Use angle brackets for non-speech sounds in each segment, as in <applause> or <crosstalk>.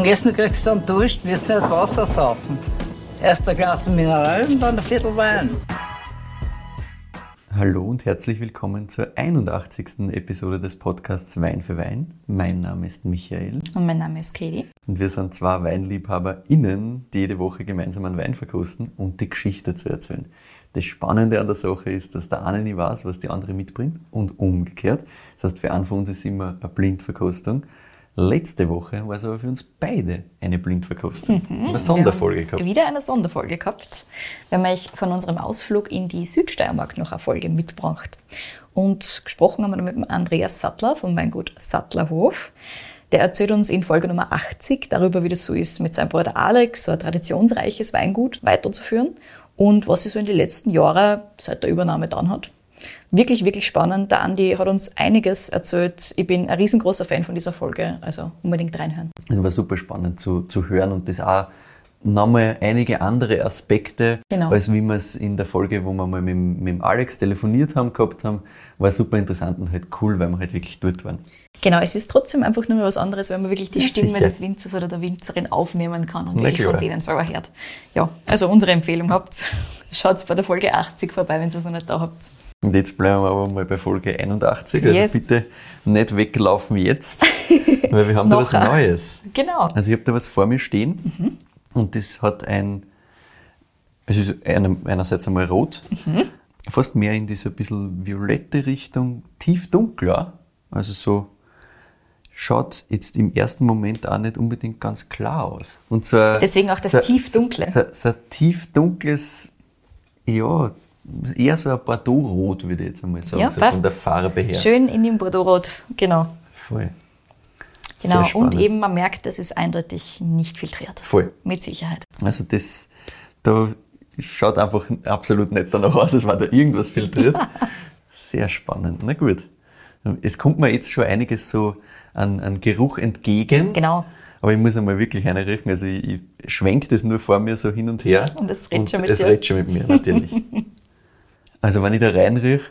Zum Essen kriegst du einen Dusch, wirst nicht Wasser saufen. Erst ein Glas Mineral und dann ein Viertel Wein. Hallo und herzlich willkommen zur 81. Episode des Podcasts Wein für Wein. Mein Name ist Michael. Und mein Name ist Katie. Und wir sind zwei WeinliebhaberInnen, die jede Woche gemeinsam einen Wein verkosten und die Geschichte zu erzählen. Das Spannende an der Sache ist, dass der eine nicht weiß, was die andere mitbringt und umgekehrt. Das heißt, für einen von uns ist immer eine Blindverkostung. Letzte Woche war es aber für uns beide eine Blindverkostung. Mhm, eine Sonderfolge gehabt. Wieder eine Sonderfolge gehabt. Wir haben euch von unserem Ausflug in die Südsteiermark noch eine Folge mitgebracht. Und gesprochen haben wir mit dem Andreas Sattler vom Weingut Sattlerhof. Der erzählt uns in Folge Nummer 80 darüber, wie das so ist, mit seinem Bruder Alex so ein traditionsreiches Weingut weiterzuführen und was sich so in den letzten Jahren seit der Übernahme dann hat wirklich, wirklich spannend. Der Andi hat uns einiges erzählt. Ich bin ein riesengroßer Fan von dieser Folge, also unbedingt reinhören. Es war super spannend zu, zu hören und das auch nochmal einige andere Aspekte, genau. als wie wir es in der Folge, wo wir mal mit, mit Alex telefoniert haben, gehabt haben, war super interessant und halt cool, weil wir halt wirklich dort waren. Genau, es ist trotzdem einfach nur mal was anderes, wenn man wirklich die ja, Stimme sicher. des Winzers oder der Winzerin aufnehmen kann und Na wirklich klar. von denen selber hört. Ja, also unsere Empfehlung habt, <laughs> schaut bei der Folge 80 vorbei, wenn ihr es noch nicht da habt. Und jetzt bleiben wir aber mal bei Folge 81. Also yes. bitte nicht weglaufen jetzt, <laughs> weil wir haben da was Neues. Genau. Also ich habe da was vor mir stehen mhm. und das hat ein, es ist einerseits einmal rot, mhm. fast mehr in dieser bisschen violette Richtung, tief dunkler. Also so schaut jetzt im ersten Moment auch nicht unbedingt ganz klar aus. Und so Deswegen auch das so, tiefdunkle. So, so, so tiefdunkles, ja, eher so ein Bordeaux-Rot, würde ich jetzt einmal sagen, ja, so von der Farbe her. Schön in dem Bordeaux-Rot, genau. Voll. Genau, und eben man merkt, das ist eindeutig nicht filtriert. Voll. Mit Sicherheit. Also das, da schaut einfach absolut nicht danach aus, als war da irgendwas filtriert. <laughs> Sehr spannend. Na gut. Es kommt mir jetzt schon einiges so an, an Geruch entgegen. Genau. Aber ich muss einmal wirklich riechen. Also ich, ich schwenke das nur vor mir so hin und her. Und es redet schon mit es. Es redet schon mit mir, natürlich. <laughs> Also wenn ich da reinriech,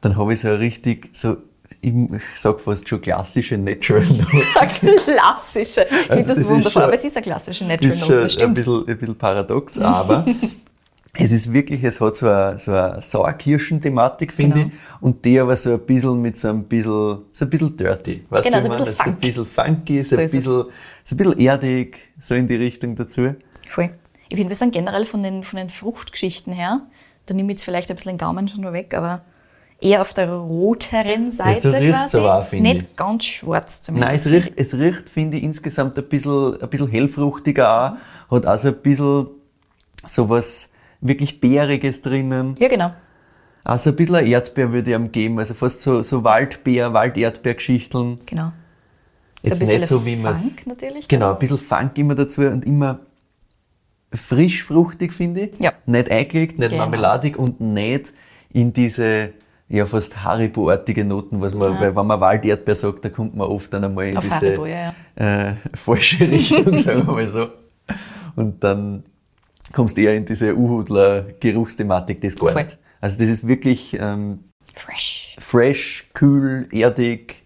dann habe ich so richtig, so, ich sag fast schon klassische Natural <laughs> Note. klassische. Ich also finde das, das wundervoll. Schon, aber es ist eine klassische Natural Note, das stimmt. Ein bisschen, ein bisschen paradox, aber <laughs> es ist wirklich, es hat so eine, so eine Sauerkirschen-Thematik, finde genau. ich, und die aber so ein bisschen mit so ein bisschen, so ein bisschen dirty. Weißt genau, du, so ein bisschen, so ein bisschen funky, so, so ein bisschen, so ein bisschen erdig, so in die Richtung dazu. Voll. Ich finde, wir sind generell von den, von den Fruchtgeschichten her, da nehme ich jetzt vielleicht ein bisschen den Gaumen schon mal weg, aber eher auf der roteren Seite ja, so quasi. Aber auch, Nicht ich. ganz schwarz zumindest. Nein, es riecht, es riecht finde ich, insgesamt ein bisschen, ein bisschen hellfruchtiger auch. Hat also ein bisschen sowas wirklich Bäriges drinnen. Ja, genau. Also ein bisschen Erdbeer würde ich ihm geben, also fast so, so Waldbeer, Walderdbeergeschichteln. Genau. Jetzt nicht so, wie man es. natürlich. Genau, ein bisschen Funk immer dazu und immer frisch fruchtig, finde ich. Ja. Nicht eingelegt, nicht genau. marmeladig und nicht in diese ja fast Haribo-artige Noten, was man, ja. weil wenn man Walderdbeer sagt, da kommt man oft dann einmal in Auf diese Haribo, ja, ja. Äh, falsche <laughs> Richtung, sagen wir mal so. Und dann kommst du eher in diese Uhudler-Geruchsthematik des gar nicht. Also das ist wirklich ähm, fresh. fresh, kühl, erdig,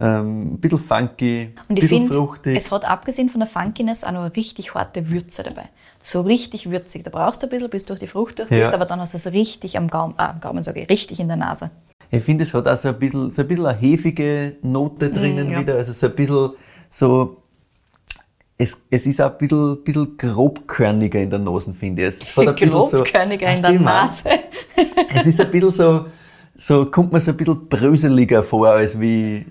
ähm, ein bisschen funky, und ich finde, Es hat abgesehen von der Funkiness auch noch eine richtig harte Würze dabei. So richtig würzig. Da brauchst du ein bisschen, bis du durch die Frucht durch bist, ja. aber dann hast du es richtig am Gaumen, ah, am Gaumen sage ich, richtig in der Nase. Ich finde, es hat auch so ein bisschen, so ein bisschen eine hefige Note drinnen mm, ja. wieder. Also so ein bisschen so, es, es ist auch ein bisschen, bisschen grobkörniger in der Nase, finde ich. Es hat ein grobkörniger so, in der Nase. es ist ein bisschen so, so kommt mir so ein bisschen bröseliger vor, als wie,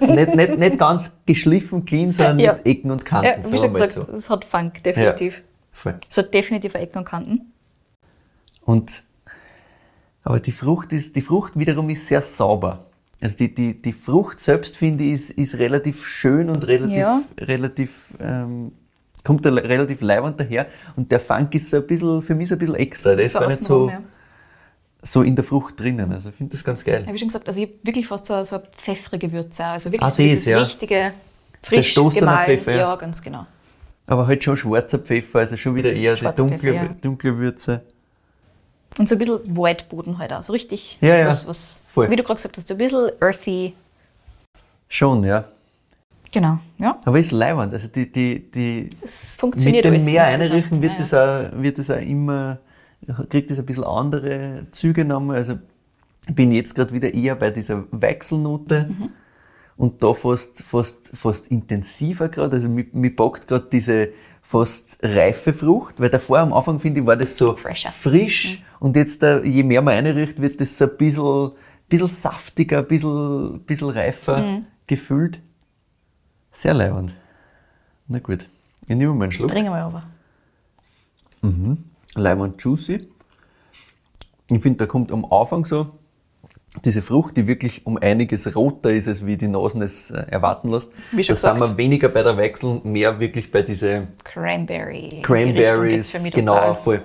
nicht, nicht, nicht ganz geschliffen clean, sondern ja. mit Ecken und Kanten. Ja, wie schon gesagt, so. es hat Funk, definitiv. Ja, voll. Hat definitiv Ecken und Kanten. Und, aber die Frucht ist, die Frucht wiederum ist sehr sauber. Also die, die, die Frucht selbst, finde ich, ist, ist relativ schön und relativ, ja. relativ, ähm, kommt da relativ leibend daher. Und der Funk ist so ein bisschen, für mich so ein bisschen extra. Der ist gar nicht so, ja so in der Frucht drinnen. Also ich finde das ganz geil. Ja, wie schon gesagt, also ich habe wirklich fast so, so eine pfeffrige Würze. Also wirklich ah, so dieses ja. richtige, frisch gemahlen. Pfeffer, ja. ja. ganz genau. Aber halt schon schwarzer Pfeffer, also schon wieder eher die dunkle, ja. dunkle Würze. Und so ein bisschen Waldboden halt auch. So richtig, ja, was, was wie du gerade gesagt hast, so ein bisschen earthy. Schon, ja. Genau, ja. Aber ist leibend. Also die, die, die, Es funktioniert mit dem mehr einrichten wird, Ja, das ja. auch, wird das auch immer, kriegt das ein bisschen andere Züge nochmal. Also ich bin jetzt gerade wieder eher bei dieser Wechselnote Mhm. Und da fast, fast, fast intensiver gerade. Also mich, mich packt gerade diese fast reife Frucht, weil davor am Anfang finde ich, war das so Fresher. frisch und jetzt, äh, je mehr man einrichtet, wird das so ein bisschen, bisschen saftiger, ein bisschen, bisschen reifer Mhm. gefühlt. Sehr leibend. Na gut, ich nehme mal einen Schluck. Trinken wir aber. Lemon Juicy. Ich finde, da kommt am Anfang so diese Frucht, die wirklich um einiges roter ist, als wie die Nasen es äh, erwarten lässt. Wie schon da sind wir gesagt. weniger bei der Wechsel, mehr wirklich bei diese Cranberry. Cranberries, genau, voll.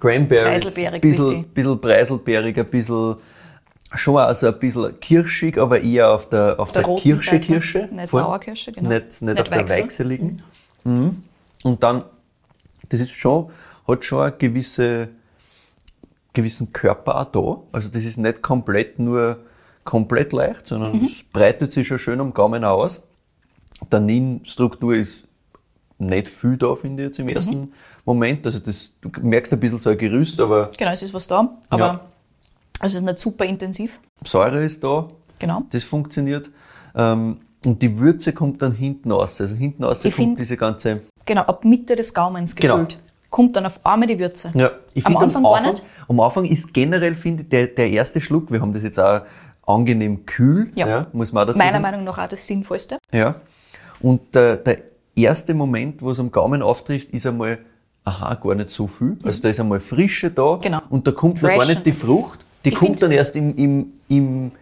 Cranberries, Preiselbeerig bisschen, bisschen. bisschen preiselbeerig, ein bisschen, schon auch so ein bisschen kirschig, aber eher auf der, auf der der, Kirsche, Seite. Kirsche. Nicht voll. Sauerkirsche, genau. Nicht, nicht, Nicht auf der Weichsel. weichseligen. Mhm. Und dann, das ist schon, hat schon eine gewisse, gewissen Körper auch da. Also das ist nicht komplett nur komplett leicht, sondern Mhm. es breitet sich schon schön am Gaumen aus. Tanninstruktur ist nicht viel da, finde ich jetzt im Mhm. ersten Moment. Also das, du merkst ein bisschen so ein Gerüst, aber Genau, es ist was da, aber Ja. es ist nicht super intensiv. Säure ist da, Genau. das funktioniert. Ähm, und die Würze kommt dann hinten raus. Also hinten raus Ich kommt find- diese ganze Genau, ab Mitte des Gaumens Genau. Kommt dann auf einmal die Würze. Ja, ich Am Anfang am gar Anfang, nicht. am Anfang ist generell, finde ich, der, der erste Schluck, wir haben das jetzt auch angenehm kühl, Ja. ja. muss man auch dazu Meiner sagen. Meinung nach auch das Sinnvollste. Ja. Und der, der erste Moment, wo es am Gaumen auftrifft, ist einmal, aha, gar nicht so viel. Also da ist einmal Frische da Genau. und da kommt noch gar nicht die Frucht. Die kommt dann erst im, im, im,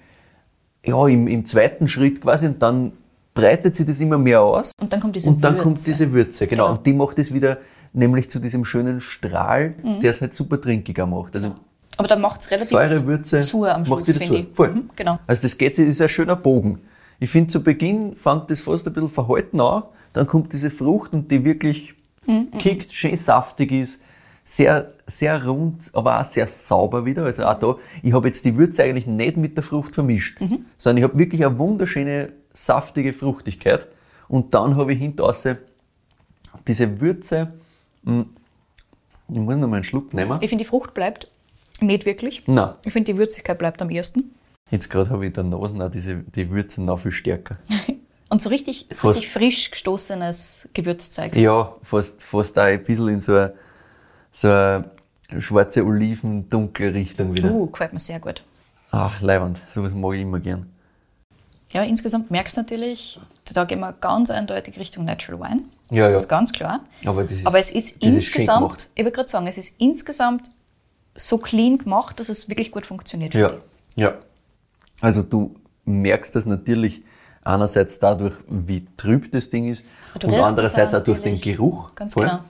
ja, im, im zweiten Schritt quasi und dann breitet sich das immer mehr aus. Und dann kommt diese Und dann Würze. kommt diese Würze, genau. Genau. Und die macht es wieder nämlich zu diesem schönen Strahl, Mhm. der es halt super trinkiger macht. Also Aber dann macht es relativ Säure, Würze zu am macht Schluss, wieder finde zu. ich. Voll. Mhm, genau. Also das geht, ist ein schöner Bogen. Ich finde, zu Beginn fängt das fast ein bisschen verhalten an, dann kommt diese Frucht und die wirklich Mhm, kickt, schön saftig ist, sehr, sehr rund, aber auch sehr sauber wieder. Also auch da, ich habe jetzt die Würze eigentlich nicht mit der Frucht vermischt, Mhm. sondern ich habe wirklich eine wunderschöne, saftige Fruchtigkeit und dann habe ich hinten raus diese Würze, ich muss noch mal einen Schluck nehmen. Ich finde, die Frucht bleibt nicht wirklich. Nein. Ich finde, die Würzigkeit bleibt am ersten. Jetzt gerade habe ich in der Nase auch diese, die Würze noch viel stärker. <laughs> Und so richtig, so richtig frisch gestoßenes Gewürzzeug. Ja, fast, fast auch ein bisschen in so eine, so eine schwarze Oliven, dunkle Richtung wieder. Uh, gefällt mir sehr gut. Ach, leiwand, sowas mag ich immer gern. Ja, insgesamt merkst du natürlich, da gehen wir ganz eindeutig Richtung Natural Wine. Ja, das ja. ist ganz klar. Aber das ist, Aber es ist insgesamt, gemacht. ich würde gerade sagen, es ist insgesamt so clean gemacht, dass es wirklich gut funktioniert. Ja, ja. Also du merkst das natürlich einerseits dadurch, wie trüb das Ding ist Du und andererseits auch durch den. Geruch. Ganz voll. genau.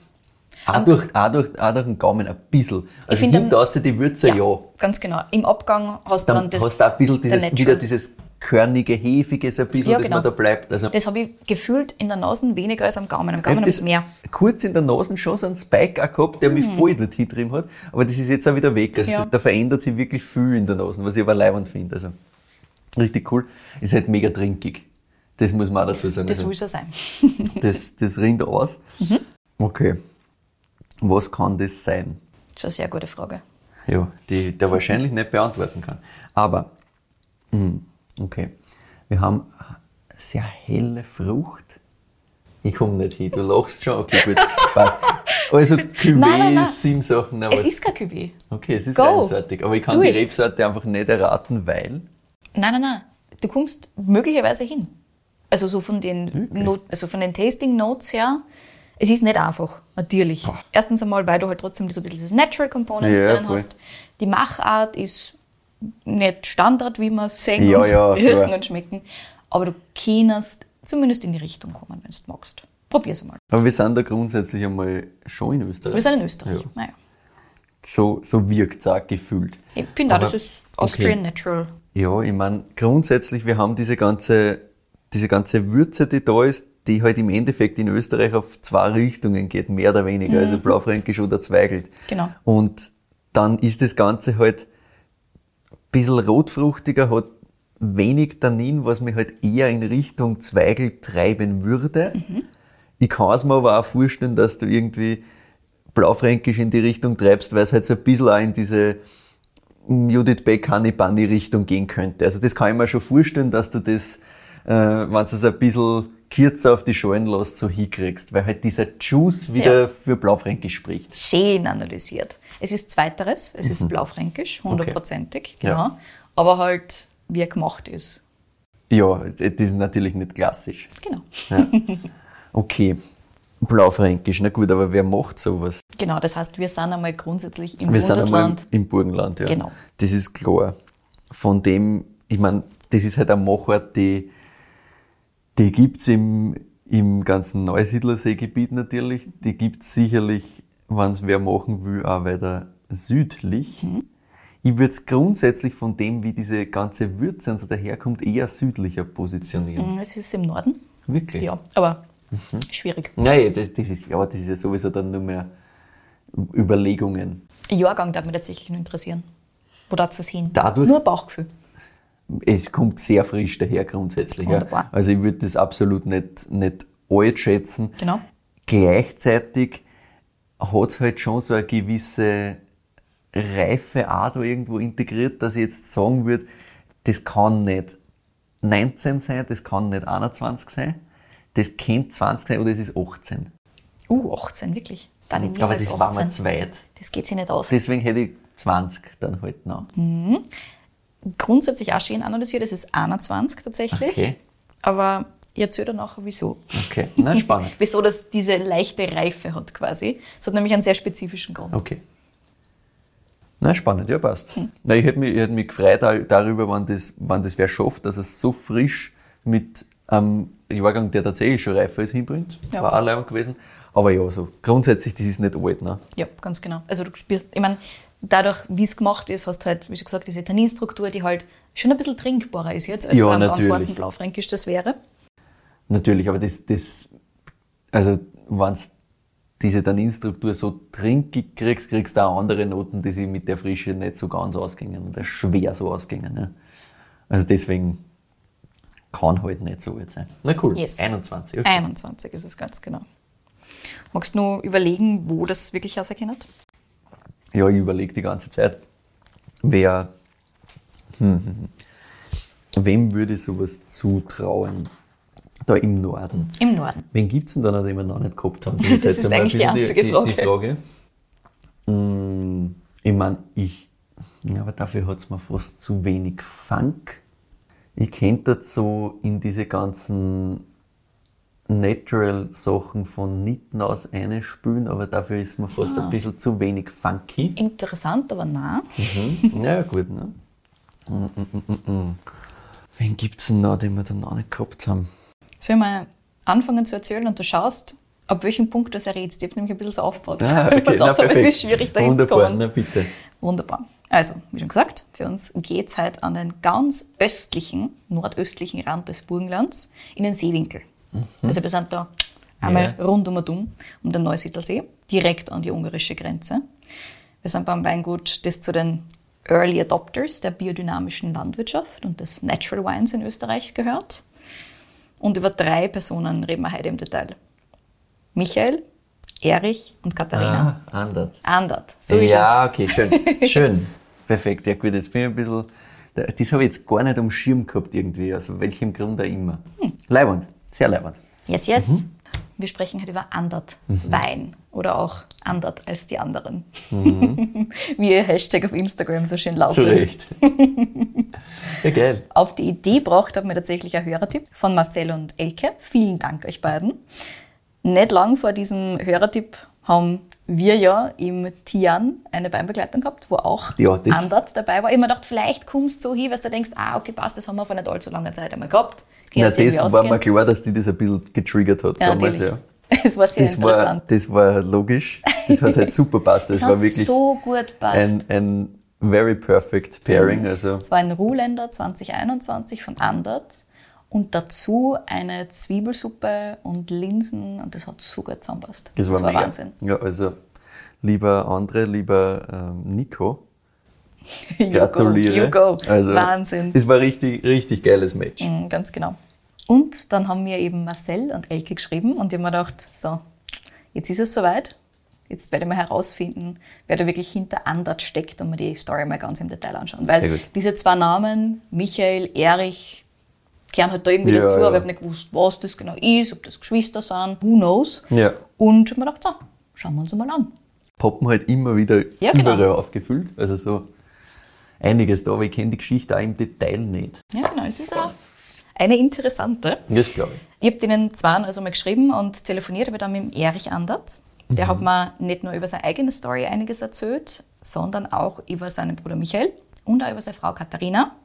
Auch durch, auch, durch, auch durch den Gaumen ein bisschen. Also hinten raus die Würze, ich. ja. Ganz genau. Im Abgang hast du Dann, dann das. hast du auch ein bisschen dieses, wieder dieses körnige, hefige, so ein bisschen, Ja, das genau. man da bleibt. Also, Das habe ich gefühlt in der Nase weniger als am Gaumen. Am Gaumen habe hab ich das mehr. Kurz in der Nase schon so einen Spike auch gehabt, der mich voll dort hintrieben hat. Aber das ist jetzt auch wieder weg. Also Mhm. Ja. da, da verändert sich wirklich viel in der Nase, was ich aber leibend finde. Also richtig cool. Ist halt mega trinkig. Das muss man auch dazu sagen. Das also, will so sein. das, das rinnt aus. Mhm. Okay. Was kann das sein? Das ist eine sehr gute Frage. Ja, die der wahrscheinlich nicht beantworten kann. Aber, hm, okay. Wir haben sehr helle Frucht. Ich komme nicht hin, du lachst schon. Okay, gut, <laughs> passt. Also Cuvée, sieben Sachen. Es ist kein Cuvée. okay, es ist Go. einseitig, aber ich kann Do die it. Rebsorte einfach nicht erraten, weil. Nein, nein, nein. Du kommst möglicherweise hin. Also so von den, Not, also von den Tasting Notes her. Es ist nicht einfach, natürlich. Erstens einmal, weil du halt trotzdem so ein bisschen das Natural Components Ja, drin voll. hast. Die Machart ist nicht Standard, wie wir es sehen Ja, und ja, <laughs> klar. und schmecken. Aber du kannst zumindest in die Richtung kommen, wenn du magst. Probier's einmal. Aber wir sind da grundsätzlich einmal schon in Österreich. Wir sind in Österreich. Ja. Naja. So, so wirkt es auch gefühlt. Ich finde auch, das ist Austrian Natural. Ja, ich meine, grundsätzlich, wir haben diese ganze, diese ganze Würze, die da ist, die halt im Endeffekt in Österreich auf zwei Richtungen geht, mehr oder weniger, also Blaufränkisch oder Zweigelt. Genau. Und dann ist das Ganze halt ein bisschen rotfruchtiger, hat wenig Tannin, was mich halt eher in Richtung Zweigel treiben würde. Mhm. Ich kann es mir aber auch vorstellen, dass du irgendwie Blaufränkisch in die Richtung treibst, weil es halt so ein bisschen auch in diese Judith Beck, Honey Bunny Richtung gehen könnte. Also das kann ich mir schon vorstellen, dass du das, äh, wenn du es ein bisschen kürzer auf die Schalen lässt, so hinkriegst, weil halt dieser Juice wieder Ja. für Blaufränkisch spricht. Schön analysiert. Es ist Zweiteres, es ist Blaufränkisch, hundertprozentig, genau. Mhm. Ja. Aber halt, wie er gemacht ist. Ja, das ist natürlich nicht klassisch. Genau. Okay, Blaufränkisch, na gut, aber wer macht sowas? Genau, das heißt, wir sind einmal grundsätzlich im Wir sind einmal Bundesland. im, im Burgenland, ja. Genau. Das ist klar. Von dem, ich meine, das ist halt eine Machart, die, die gibt's im, im ganzen Neusiedlerseegebiet natürlich. Die gibt's sicherlich, wenn's wer machen will, auch weiter südlich. Mhm. Ich würde es grundsätzlich von dem, wie diese ganze Würze und so daherkommt, eher südlicher positionieren. Mm, Es ist im Norden. Wirklich? Ja, aber Mhm. schwierig. Nein, das, das ist, ja, das ist ja sowieso dann nur mehr Überlegungen. Jahrgang darf mich tatsächlich nur interessieren. Wo darf es hin? Dadurch- Nur Bauchgefühl. Es kommt sehr frisch daher grundsätzlich. Ja. Wunderbar. Also ich würde das absolut nicht, nicht alt schätzen. Genau. Gleichzeitig hat es halt schon so eine gewisse Reife auch da irgendwo integriert, dass ich jetzt sagen würde, das kann nicht 19 sein, das kann nicht 21 sein, das könnte 20 sein oder es ist 18. Uh, 18, wirklich. Dann in Aber das war 18. mir zu weit. Das geht sich nicht aus. Deswegen hätte ich 20 dann halt noch. Grundsätzlich auch schön analysiert, es ist 21 tatsächlich. Okay. Aber ich erzähle dann nachher, wieso. Okay, na spannend. <laughs> Wieso das diese leichte Reife hat quasi. Es hat nämlich einen sehr spezifischen Grund. Okay. Na, spannend, ja, passt. Na, ich hätte mich, ich hätte mich gefreut darüber, wenn das, wenn das wer schafft, dass es so frisch mit einem Jahrgang, der tatsächlich schon reifer ist, hinbringt. Ja. War auch leibend gewesen. Aber ja, so grundsätzlich, das ist nicht alt, ne? Ja, ganz genau. Also du spürst, ich meine, dadurch, wie es gemacht ist, hast du halt, wie schon gesagt, diese Tanninstruktur, die halt schon ein bisschen trinkbarer ist jetzt, als Ja, beim ganz harten Blaufränkisch das wäre. Natürlich, aber das, das also, wenn du diese Tanninstruktur so trinkig kriegst, kriegst du auch andere Noten, die sich mit der Frische nicht so ganz ausgingen oder schwer so ausgingen. Ne? Also deswegen kann halt nicht so alt sein. Na cool, Yes. 21. Okay. 21 ist es ganz genau. Magst du nur überlegen, wo das wirklich auserkennt? Ja, ich überlege die ganze Zeit, wer, hm, hm, hm. wem würde ich sowas zutrauen? Da im Norden. Im Norden. Wen gibt's denn da noch, den wir noch nicht gehabt haben? <laughs> Das ist einmal ein eigentlich die einzige die, Frage. Die, Frage. Mm, Ich meine, ich, ja, aber dafür hat's mir fast zu wenig Funk. Ich könnte das so in diese ganzen Natural-Sachen von Nitten aus einspülen, aber dafür ist mir fast Ah. ein bisschen zu wenig funky. Interessant, aber nein. Mhm. Ja, gut, ne? Mm, mm, mm. Wen gibt's denn noch, den wir da noch nicht gehabt haben? Soll ich mal anfangen zu erzählen und du schaust, ab welchem Punkt du es errätst? Ich habe nämlich ein bisschen so aufgebaut. Ah, <laughs> okay, ich mir na, es ist schwierig, dahin zu Wunderbar, kommen. na bitte. Wunderbar. Also, wie schon gesagt, für uns geht es halt an den ganz östlichen, nordöstlichen Rand des Burgenlands, in den Seewinkel. Also wir sind da einmal Ja. rund um und um, den Neusiedlersee, direkt an die ungarische Grenze. Wir sind beim Weingut, das zu den Early Adopters der biodynamischen Landwirtschaft und des Natural Wines in Österreich gehört. Und über drei Personen reden wir heute im Detail. Michael, Erich und Katharina. Ah, Andert. Andert, so ist es. ja, okay, schön. <laughs> Schön. Perfekt. Ja gut, jetzt bin ich ein bisschen. Das habe ich jetzt gar nicht am Schirm gehabt irgendwie, aus welchem Grund auch immer. Hm. Leibend, sehr leibend. Yes, yes. Wir sprechen heute über Andert Wein oder auch Andert als die anderen. <laughs> Wie ihr Hashtag auf Instagram so schön lautet. Zu Recht. <laughs> ja, geil. Auf die Idee braucht hat mir tatsächlich ein Hörertipp von Marcel und Elke. Vielen Dank euch beiden. Nicht lang vor diesem Hörertipp haben wir ja im Tian eine Weinbegleitung gehabt, wo auch Ja, Andert dabei war. Ich mir gedacht, vielleicht kommst du so hin, weil du denkst, ah, okay, passt, das haben wir vor nicht allzu langer Zeit einmal gehabt. Kann Na, das war mir klar, dass die das ein bisschen getriggert hat Ja, damals. natürlich. Ja. <laughs> Es war sehr Das war, interessant. das war logisch. Das hat halt super passt. <laughs> Das Das war hat wirklich so gut passt. ein, ein very perfect pairing. Also, Es war ein Ruhländer 2021 von Andert und dazu eine Zwiebelsuppe und Linsen und das hat so gut zusammenpasst. das war, mega. Wahnsinn. Ja, also, lieber Andre, lieber ähm, Nico, <laughs> Gratuliere. You go. You go. Also, Wahnsinn. Es war richtig, richtig geiles Match. Mhm, ganz genau. Und dann haben mir eben Marcel und Elke geschrieben und ich habe mir gedacht, so, jetzt ist es soweit. Jetzt werde ich mal herausfinden, wer da wirklich hinter Andert steckt und mir die Story mal ganz im Detail anschauen. Weil diese zwei Namen, Michael, Erich, kehren halt da irgendwie ja, dazu, ja. aber ich habe nicht gewusst, was das genau ist, ob das Geschwister sind, who knows. Ja. Und ich habe mir gedacht, so, schauen wir uns mal an. Poppen halt immer wieder ja, genau. überall aufgefüllt. Also so einiges da, aber ich kenne die Geschichte auch im Detail nicht. Ja, genau, es ist auch eine interessante. Das glaube ich. Ich habe denen zwei also mal geschrieben und telefoniert habe dann mit dem Erich Andert. Der mhm. hat mir nicht nur über seine eigene Story einiges erzählt, sondern auch über seinen Bruder Michael und auch über seine Frau Katharina,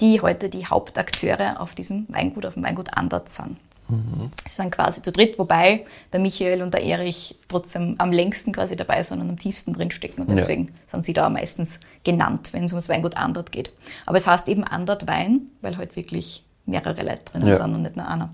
die heute die Hauptakteure auf diesem Weingut, auf dem Weingut Andert sind. Mhm. Sie sind quasi zu dritt, wobei der Michael und der Erich trotzdem am längsten quasi dabei sind und am tiefsten drinstecken. Und deswegen ja. sind sie da meistens genannt, wenn es um das Weingut Andert geht. Aber es heißt eben Andert Wein, weil halt wirklich mehrere Leute drinnen ja. sind und nicht nur einer.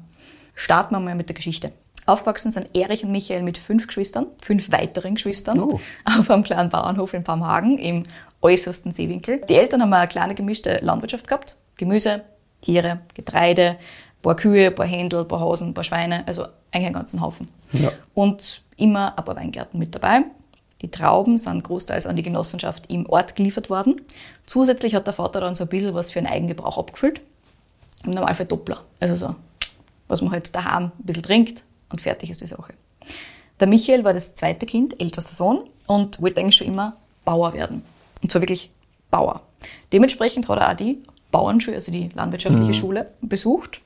Starten wir mal mit der Geschichte. Aufgewachsen sind Erich und Michael mit fünf Geschwistern, fünf weiteren Geschwistern, oh. auf einem kleinen Bauernhof in Palmhagen im äußersten Seewinkel. Die Eltern haben eine kleine gemischte Landwirtschaft gehabt. Gemüse, Tiere, Getreide, ein paar Kühe, paar Händel, paar Hasen, ein paar Schweine, also eigentlich einen ganzen Haufen. Ja. Und immer ein paar Weingärten mit dabei. Die Trauben sind großteils an die Genossenschaft im Ort geliefert worden. Zusätzlich hat der Vater dann so ein bisschen was für einen Eigengebrauch abgefüllt. Im Normalfall Doppler. Also so, was man halt daheim ein bisschen trinkt und fertig ist die Sache. Der Michael war das zweite Kind, ältester Sohn und wollte eigentlich schon immer Bauer werden. Und zwar wirklich Bauer. Dementsprechend hat er auch die Bauernschule, also die landwirtschaftliche mhm. Schule, besucht.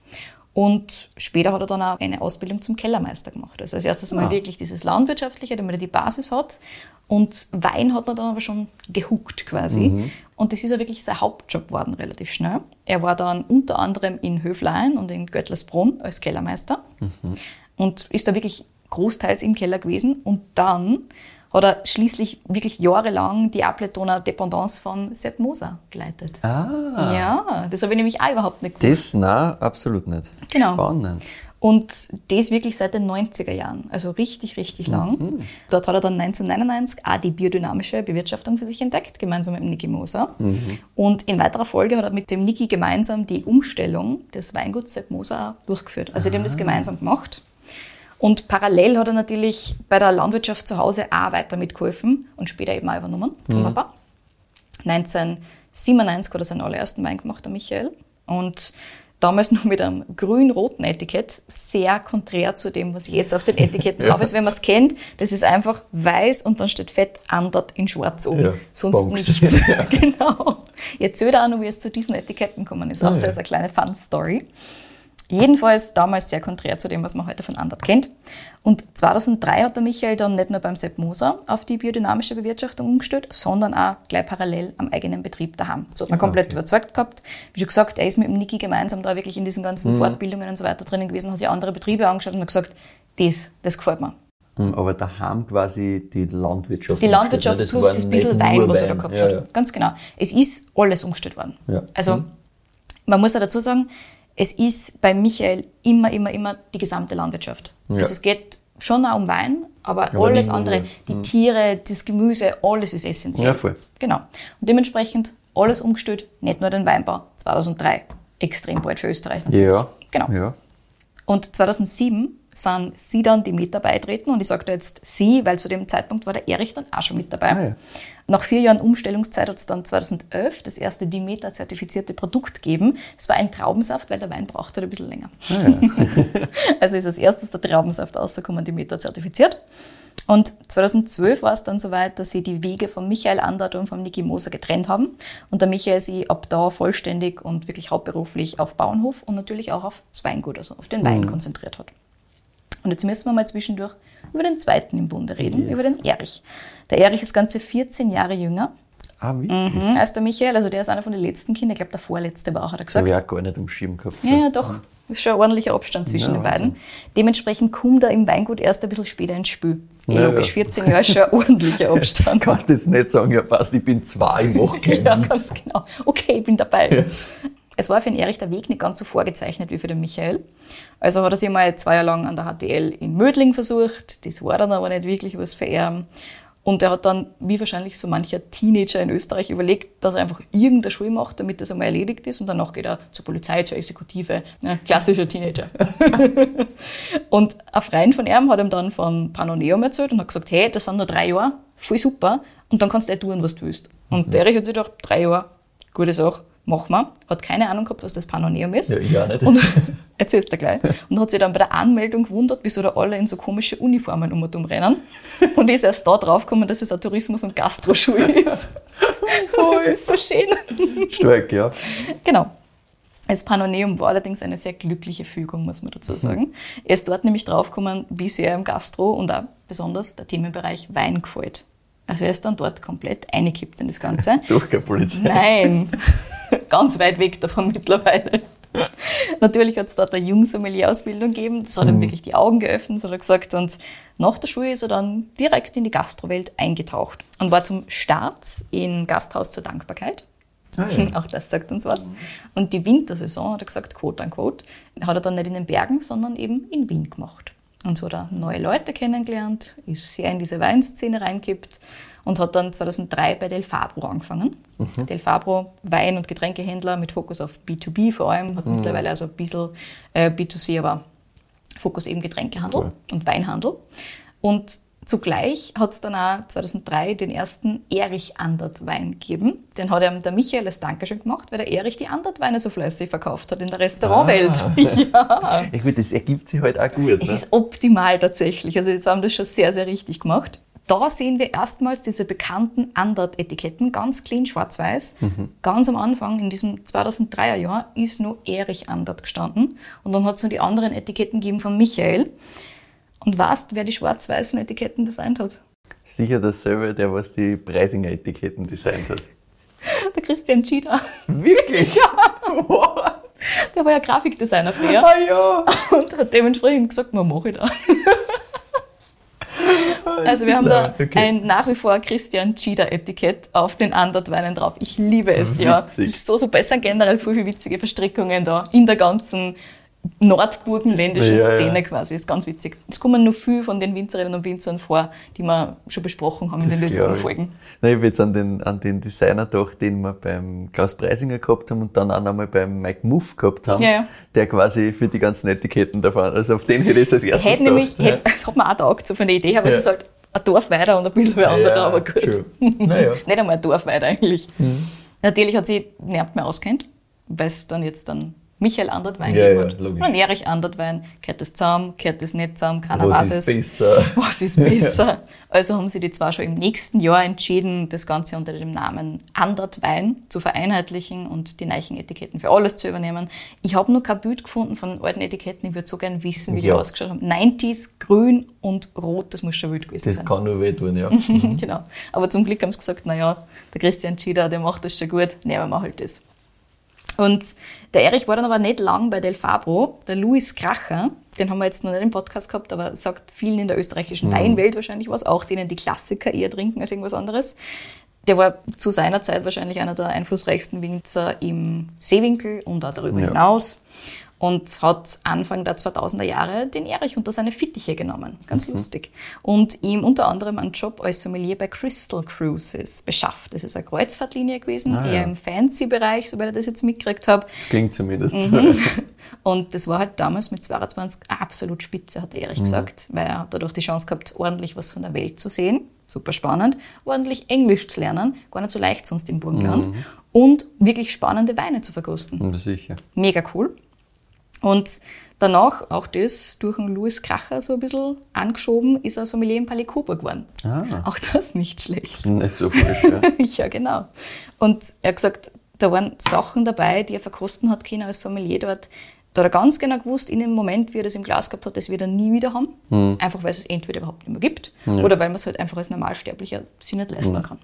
Und später hat er dann auch eine Ausbildung zum Kellermeister gemacht. Also als erstes mal ah. wirklich dieses Landwirtschaftliche, damit er die Basis hat. Und Wein hat er dann aber schon gehuckt quasi. Mhm. Und das ist ja wirklich sein Hauptjob geworden, relativ schnell. Er war dann unter anderem in Höflein und in Göttlersbrunn als Kellermeister. Mhm. Und ist da wirklich großteils im Keller gewesen. Und dann hat er schließlich wirklich jahrelang die Appletoner Dependance von Sepp Moser geleitet. Ah. Ja, das habe ich nämlich auch überhaupt nicht gewusst. Das, nein, absolut nicht. Genau. Spannend. Und das wirklich seit den 90er Jahren, also richtig, richtig lang. Mhm. Dort hat er dann 1999 auch die biodynamische Bewirtschaftung für sich entdeckt, gemeinsam mit Niki Moser. Mhm. Und in weiterer Folge hat er mit dem Niki gemeinsam die Umstellung des Weinguts Sepp Moser durchgeführt. Also die haben das ah. gemeinsam gemacht. Und parallel hat er natürlich bei der Landwirtschaft zu Hause auch weiter mitgeholfen und später eben auch übernommen vom mhm. Papa. 1997 hat er seinen allerersten Wein gemacht, der Michael. Und damals <laughs> noch mit einem grün-roten Etikett, sehr konträr zu dem, was jetzt auf den Etiketten <laughs> drauf ist. Wenn man es kennt, das ist einfach weiß und dann steht fett andert in schwarz oben. Ja, Sonst Punkt. nichts. <laughs> genau. Jetzt seht ihr auch noch, wie es zu diesen Etiketten gekommen ist. Auch ah, das ist eine kleine Fun-Story. Jedenfalls damals sehr konträr zu dem, was man heute von Andert kennt. Und 2003 hat der Michael dann nicht nur beim Sepp Moser auf die biodynamische Bewirtschaftung umgestellt, sondern auch gleich parallel am eigenen Betrieb daheim. So hat man komplett okay. überzeugt gehabt. Wie schon gesagt, er ist mit dem Niki gemeinsam da wirklich in diesen ganzen mhm. Fortbildungen und so weiter drinnen gewesen, hat sich andere Betriebe angeschaut und hat gesagt, das, das gefällt mir. Mhm, aber daheim quasi die Landwirtschaft. Die Landwirtschaft plus das bisschen Wein, was er da gehabt ja, hat. Ja. Ganz genau. Es ist alles umgestellt worden. Ja. Also, mhm. man muss ja dazu sagen, es ist bei Michael immer, immer, immer die gesamte Landwirtschaft. Ja. Also es geht schon auch um Wein, aber, aber alles andere, die mhm. Tiere, das Gemüse, alles ist essentiell. Ja, voll. Genau. Und dementsprechend alles umgestellt, nicht nur den Weinbau. 2003 extrem bald für Österreich natürlich. Ja. Genau. Ja. Und 2007 sind sie dann die Meta beitreten und ich sage da jetzt sie, weil zu dem Zeitpunkt war der Erich dann auch schon mit dabei. Ah, ja. Nach vier Jahren Umstellungszeit hat es dann 2011 das erste Demeter-zertifizierte Produkt gegeben. Es war ein Traubensaft, weil der Wein braucht halt ein bisschen länger. Ah, ja. <laughs> also ist als erstes der Traubensaft rausgekommen, Demeter zertifiziert. Und 2012 war es dann soweit, dass sie die Wege von Michael Andert und von Niki Moser getrennt haben und der Michael sie ab da vollständig und wirklich hauptberuflich auf Bauernhof und natürlich auch auf das Weingut, also auf den Wein mhm. konzentriert hat. Und jetzt müssen wir mal zwischendurch über den zweiten im Bunde reden, yes. über den Erich. Der Erich ist ganze 14 Jahre jünger. Ah, wirklich? Mhm, als der Michael, also der ist einer von den letzten Kindern, ich glaube der vorletzte war auch, hat er gesagt. Das habe ich auch gar nicht im Schirm gehabt. So. Ja, ja, doch. Das ist schon ein ordentlicher Abstand zwischen ja, den beiden. Dementsprechend kommt er im Weingut erst ein bisschen später ins Spiel. Ja, logisch, 14 Jahre ist schon ein ordentlicher <laughs> Abstand. Kannst du jetzt nicht sagen, ja passt, ich bin zwei im Wochenende. <laughs> ja, ganz genau. Okay, ich bin dabei. <laughs> Es war für den Erich der Weg nicht ganz so vorgezeichnet wie für den Michael. Also hat er sich mal zwei Jahre lang an der HTL in Mödling versucht. Das war dann aber nicht wirklich was für ihn. Und er hat dann, wie wahrscheinlich so mancher Teenager in Österreich, überlegt, dass er einfach irgendeine Schule macht, damit das einmal erledigt ist. Und danach geht er zur Polizei, zur Exekutive. Ja, klassischer Teenager. <laughs> und ein Freund von ihm hat ihm dann von Panoneum erzählt und hat gesagt, hey, das sind nur drei Jahre, voll super. Und dann kannst du eh tun, was du willst. Und mhm. der hat sich gedacht, drei Jahre, gute Sache, machen wir. Hat keine Ahnung gehabt, was das Panoneum ist. Ja, ich auch nicht. Und <laughs> erzählst du gleich. Und hat sich dann bei der Anmeldung gewundert, wieso da alle in so komische Uniformen um und um rennen. Und ist erst da draufgekommen, dass es eine Tourismus- und Gastroschule ist. <laughs> das ist so schön. Stark, ja. Genau. Das Panoneum war allerdings eine sehr glückliche Fügung, muss man dazu sagen. Mhm. Er ist dort nämlich draufgekommen, wie sehr im Gastro und auch besonders der Themenbereich Wein gefällt. Also er ist dann dort komplett eingekippt in das Ganze. <laughs> Durch keine Polizei. Nein, <laughs> ganz weit weg davon mittlerweile. Natürlich hat es dort eine Jungsommelier-Ausbildung gegeben. Das hat ihm mhm. wirklich die Augen geöffnet, hat er gesagt. Und nach der Schule ist er dann direkt in die Gastrowelt eingetaucht und war zum Start im Gasthaus zur Dankbarkeit. Ah, ja. <laughs> Auch das sagt uns was. Und die Wintersaison, hat er gesagt, quote unquote, hat er dann nicht in den Bergen, sondern eben in Wien gemacht. Und so hat er neue Leute kennengelernt, ist sehr in diese Weinszene reingekippt und hat dann 2003 bei Del Fabro angefangen. Mhm. Del Fabro, Wein- und Getränkehändler mit Fokus auf B2B vor allem, hat mhm. mittlerweile also ein bisschen äh, B2C, aber Fokus eben Getränkehandel cool. und Weinhandel. Und zugleich hat es dann auch 2003 den ersten Erich Andert Wein gegeben. Den hat ihm der Michael als Dankeschön gemacht, weil der Erich die Andert Weine so fleißig verkauft hat in der Restaurantwelt. Ah. <laughs> ja. Ich finde, das ergibt sich halt auch gut. Es ne? ist optimal tatsächlich. Also jetzt haben das schon sehr, sehr richtig gemacht da sehen wir erstmals diese bekannten Andert-Etiketten, ganz clean schwarz-weiß. Mhm. Ganz am Anfang, in diesem 2003er Jahr, ist nur Erich Andert gestanden. Und dann hat es noch die anderen Etiketten gegeben von Michael. Und weißt, wer die schwarz-weißen Etiketten designt hat? Sicher dasselbe, der was die Preisinger Etiketten designt hat. <laughs> Der Christian Schieder. Wirklich? <laughs> ja. What? Der war ja Grafikdesigner früher. Ah ja. Und hat dementsprechend gesagt, was mache ich da? <laughs> Also wir haben da okay. ein nach wie vor Christian Cheetah-Etikett auf den Andert-Weinen drauf. Ich liebe es, Witzig. ja. Es ist so. Es sind generell viel, viel witzige Verstrickungen da in der ganzen nordburgenländische ja, Szene ja. quasi. Ist ganz witzig. Es kommen nur viel von den Winzerinnen und Winzern vor, die wir schon besprochen haben das in den letzten Folgen. Nein, ich habe jetzt an den, an den Designer gedacht, den wir beim Klaus Preisinger gehabt haben und dann auch einmal beim Mike Muff gehabt haben, ja, der quasi für die ganzen Etiketten da war. Also auf den hätte ich jetzt als erstes hätte nämlich. Hätte, das hat mir auch taugt, so von der Idee, aber es ist halt ein Dorf weiter und ein bisschen wer anderer, aber gut. Naja. <laughs> Nicht einmal ein Dorf weiter eigentlich. Mhm. Natürlich hat sie niemand mehr auskennt, weil es dann jetzt dann Michael Andertwein ja, gegeben hat. Ja, und Erich Andertwein, gehört das zusammen, gehört das nicht zusammen, keiner Was weiß es. besser? <laughs> Was ist besser? also haben sie die zwar schon im nächsten Jahr entschieden, das Ganze unter dem Namen Andertwein zu vereinheitlichen und die neuen Etiketten für alles zu übernehmen. Ich habe noch kein Bild gefunden von alten Etiketten, ich würde so gerne wissen, wie ja. die ausgeschaut haben. 90s, grün und rot, das muss schon wild gewesen das sein. Das kann nur weh tun, ja. <laughs> Mhm. genau. Aber zum Glück haben sie gesagt, naja, der Christian Schieder, der macht das schon gut, nehmen wir halt das. Und der Erich war dann aber nicht lang bei Del Fabro. Der Louis Kracher, den haben wir jetzt noch nicht im Podcast gehabt, aber sagt vielen in der österreichischen mhm. Weinwelt wahrscheinlich was, auch denen die Klassiker eher trinken als irgendwas anderes. Der war zu seiner Zeit wahrscheinlich einer der einflussreichsten Winzer im Seewinkel und auch darüber ja. hinaus und hat Anfang der 2000er Jahre den Erich unter seine Fittiche genommen. Ganz mhm. lustig. Und ihm unter anderem einen Job als Sommelier bei Crystal Cruises beschafft. Das ist eine Kreuzfahrtlinie gewesen, ah, eher ja. im Fancy-Bereich, soweit ich das jetzt mitgekriegt habe. Das klingt zumindest mhm. <laughs> Und das war halt damals mit 22 absolut spitze, hat Erich mhm. gesagt, weil er dadurch die Chance gehabt, ordentlich was von der Welt zu sehen. Super spannend. Ordentlich Englisch zu lernen, gar nicht so leicht sonst im Burgenland. Mhm. Und wirklich spannende Weine zu verkosten. Sicher. Mega cool. Und danach, auch das durch den Louis Kracher so ein bisschen angeschoben, ist er Sommelier in Palais Coburg geworden. Ah. Auch das nicht schlecht. Nicht so frisch, ja. <laughs> ja, genau. Und er hat gesagt, da waren Sachen dabei, die er verkosten hat können als Sommelier dort. Da hat er ganz genau gewusst, in dem Moment, wie er das im Glas gehabt hat, das wird er nie wieder haben. Hm. Einfach weil es entweder überhaupt nicht mehr gibt ja. oder weil man es halt einfach als Normalsterblicher sich nicht leisten ja. kann.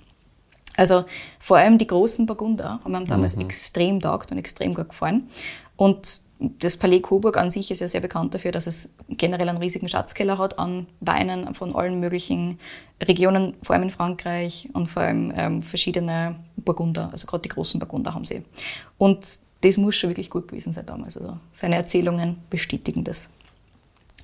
Also vor allem die großen Burgunder haben ihm damals mhm. extrem taugt und extrem gut gefallen. Und das Palais Coburg an sich ist ja sehr bekannt dafür, dass es generell einen riesigen Schatzkeller hat an Weinen von allen möglichen Regionen, vor allem in Frankreich und vor allem ähm, verschiedene Burgunder, also gerade die großen Burgunder haben sie. Und das muss schon wirklich gut gewesen sein damals. Also seine Erzählungen bestätigen das.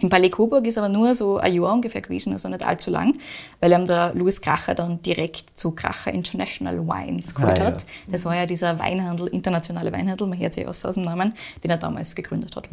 Im Palais Coburg ist aber nur so ein Jahr ungefähr gewesen, also nicht allzu lang, weil ihm der Louis Kracher dann direkt zu Kracher International Wines geholt Ah, ja. hat. Das war ja dieser Weinhandel, internationale Weinhandel, man hört sich aus aus dem Namen, den er damals gegründet hat.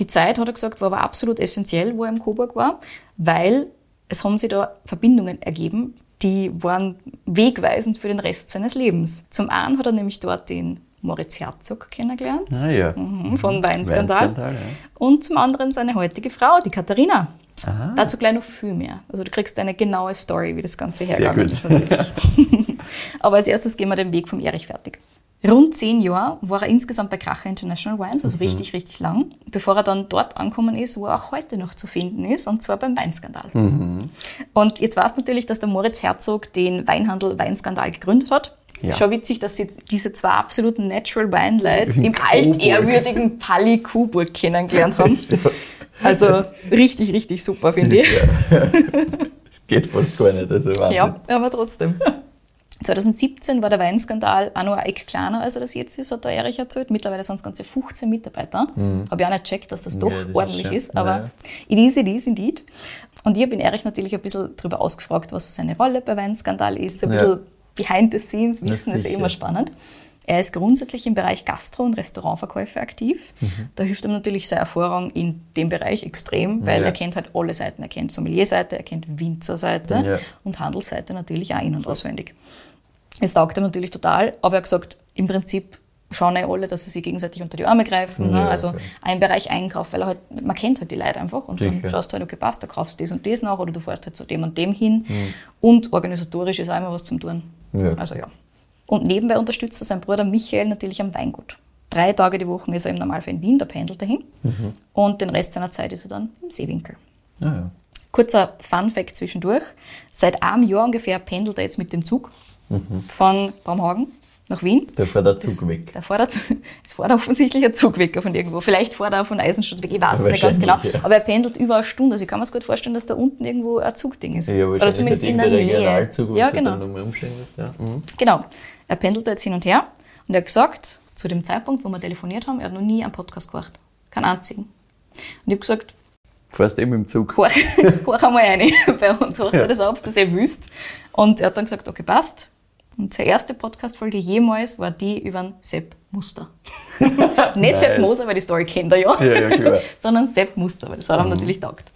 Die Zeit, hat er gesagt, war aber absolut essentiell, wo er im Coburg war, weil es haben sich da Verbindungen ergeben, die waren wegweisend für den Rest seines Lebens. Zum einen hat er nämlich dort den Moritz Herzog kennengelernt, Ah ja. mhm, von Weinskandal. Weinskandal, ja. Und zum anderen seine heutige Frau, die Katharina. Aha. Dazu gleich noch viel mehr. Also du kriegst eine genaue Story, wie das Ganze hergegangen ist natürlich. <laughs> Aber als erstes gehen wir den Weg vom Erich fertig. Rund zehn Jahre war er insgesamt bei Kracher International Wines, Mhm. also richtig, richtig lang, bevor er dann dort angekommen ist, wo er auch heute noch zu finden ist, und zwar beim Weinskandal. Mhm. Und jetzt weißt du natürlich, dass der Moritz Herzog den Weinhandel Weinskandal gegründet hat. Ja. Schon witzig, dass sie diese zwei absoluten Natural Wine In im Coburg. altehrwürdigen Palli Coburg kennengelernt haben. <laughs> Also richtig, richtig super, finde ich. <laughs> Das geht fast gar nicht, also Wahnsinn. Ja, aber trotzdem. <laughs> 2017 war der Weinskandal auch noch ein Eck kleiner, als er das jetzt ist, hat der Erich erzählt. Mittlerweile sind es ganze 15 Mitarbeiter. Habe ich auch nicht gecheckt, dass das doch Mhm. Ja, das ist ordentlich schön. ist, aber Ja. it is, it is indeed. Und ich habe ihn Erich natürlich ein bisschen darüber ausgefragt, was so seine Rolle bei Weinskandal ist. Ein Ja. bisschen behind the scenes, Wissen ist eh immer spannend. Er ist grundsätzlich im Bereich Gastro- und Restaurantverkäufe aktiv. Mhm. Da hilft ihm natürlich seine Erfahrung in dem Bereich extrem, weil Ja. er kennt halt alle Seiten. Er kennt Sommelier-Seite, er kennt Winzerseite Ja. und Handelsseite natürlich auch in- und auswendig. Es taugt ihm natürlich total, aber er hat gesagt, im Prinzip schauen ja alle, dass sie sich gegenseitig unter die Arme greifen. Ja, ne? Also okay. ein Bereich Einkauf, weil er halt, man kennt halt die Leute einfach und dann Sicher. schaust du halt, okay, passt, da kaufst du das und das nach oder du fährst halt zu dem und dem hin. Mhm. Und organisatorisch ist auch immer was zum Tun. Ja. Also ja. Und nebenbei unterstützt er seinen Bruder Michael natürlich am Weingut. Drei Tage die Woche ist er im Normalfall in Wien, da pendelt er hin. Mhm. Und den Rest seiner Zeit ist er dann im Seewinkel. Ja, ja. Kurzer Fun-Fact zwischendurch. Seit einem Jahr ungefähr pendelt er jetzt mit dem Zug von Bramhagen nach Wien. Da fährt der Zug weg. Da fährt er, <laughs> es fährt offensichtlich ein Zug weg von irgendwo. Vielleicht fährt er von Eisenstadt weg, ich weiß es nicht ganz genau. Ja. Aber er pendelt über eine Stunde. Also ich kann mir das gut vorstellen, dass da unten irgendwo ein Zugding ist. Ja, Oder zumindest in der der Nähe. Regionalzug, Ja, genau. dann musst. Ja. Mhm. Genau. Er pendelt da jetzt hin und her und er hat gesagt, zu dem Zeitpunkt, wo wir telefoniert haben, er hat noch nie einen Podcast gehört. Keinen einzigen. Und ich habe gesagt, Du fährst eben im Zug. hör, <laughs> hör einmal rein <laughs> bei uns, hör Ja. das ab, ob du das eh wüsst. Und er hat dann gesagt, okay, passt. Und seine erste Podcast-Folge jemals war die über den Sepp Muster. <laughs> Nicht Sepp. Moser, weil die Story kennt er ja, Ja, ja, klar. <laughs> sondern Sepp Muster, weil das hat ihm Mhm. natürlich taugt.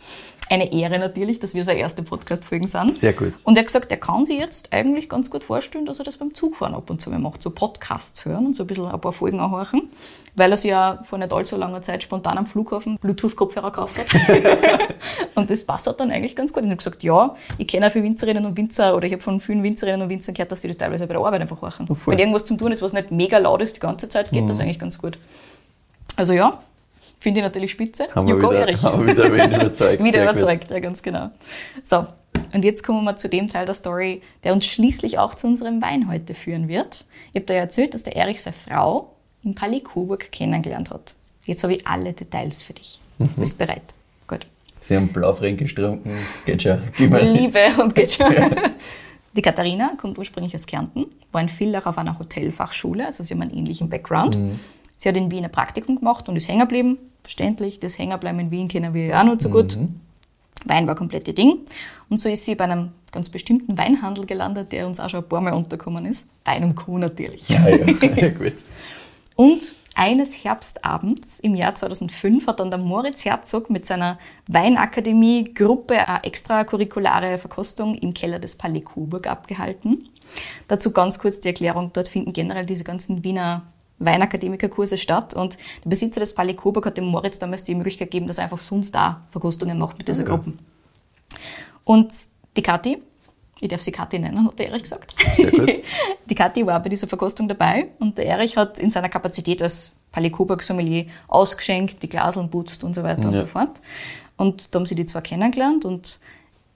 Eine Ehre natürlich, dass wir seine erste Podcast-Folgen sind. Sehr gut. Und er hat gesagt, er kann sich jetzt eigentlich ganz gut vorstellen, dass er das beim Zugfahren ab und zu mal macht, so Podcasts hören und so ein bisschen ein paar Folgen anhorchen, weil er sich ja vor nicht allzu langer Zeit spontan am Flughafen Bluetooth-Kopfhörer gekauft hat. <laughs> und das passt dann eigentlich ganz gut. Und ich habe gesagt, ja, ich kenne auch viele Winzerinnen und Winzer oder ich habe von vielen Winzerinnen und Winzern gehört, dass sie das teilweise bei der Arbeit einfach horchen. voll. Wenn irgendwas zum tun ist, was nicht mega laut ist die ganze Zeit, geht das eigentlich ganz gut. Also ja, finde ich natürlich spitze. Haben go, wieder, Erich. haben wieder wen überzeugt. <laughs> Wieder überzeugt, ja, ganz genau. So, und jetzt kommen wir zu dem Teil der Story, der uns schließlich auch zu unserem Wein heute führen wird. Ich habe dir ja erzählt, dass der Erich seine Frau im Palais Coburg kennengelernt hat. Jetzt habe ich alle Details für dich. Mhm. Bist bereit? Gut. Sie haben Blaufränkisch getrunken. Geht schon. Gib mal. Liebe und geht schon. <laughs> Die Katharina kommt ursprünglich aus Kärnten, war in Villach auf einer Hotelfachschule, also sie haben einen ähnlichen Background. Sie hat in Wien ein Praktikum gemacht und ist hängen geblieben. Verständlich, das Hängerbleiben in Wien kennen wir ja auch noch so gut. Wein war komplett ihr Ding. Und so ist sie bei einem ganz bestimmten Weinhandel gelandet, der uns auch schon ein paar Mal untergekommen ist. Wein und Co. natürlich. Ja, ja. <laughs> gut. Und eines Herbstabends im Jahr 2005 hat dann der Moritz Herzog mit seiner Weinakademie-Gruppe eine extracurriculare Verkostung im Keller des Palais Coburg abgehalten. Dazu ganz kurz die Erklärung, dort finden generell diese ganzen Wiener Weinakademikerkurse statt und der Besitzer des Palais Coburg hat dem Moritz damals die Möglichkeit gegeben, dass er einfach sonst da Verkostungen macht mit dieser Gruppe. Und die Kathi, ich darf sie Kathi nennen, hat der Erich gesagt. Sehr gut. <laughs> Die Kathi war bei dieser Verkostung dabei und der Erich hat in seiner Kapazität als Palais Coburg Sommelier ausgeschenkt, die Glaseln putzt und so weiter und Ja. so fort. Und da haben sie die zwei kennengelernt und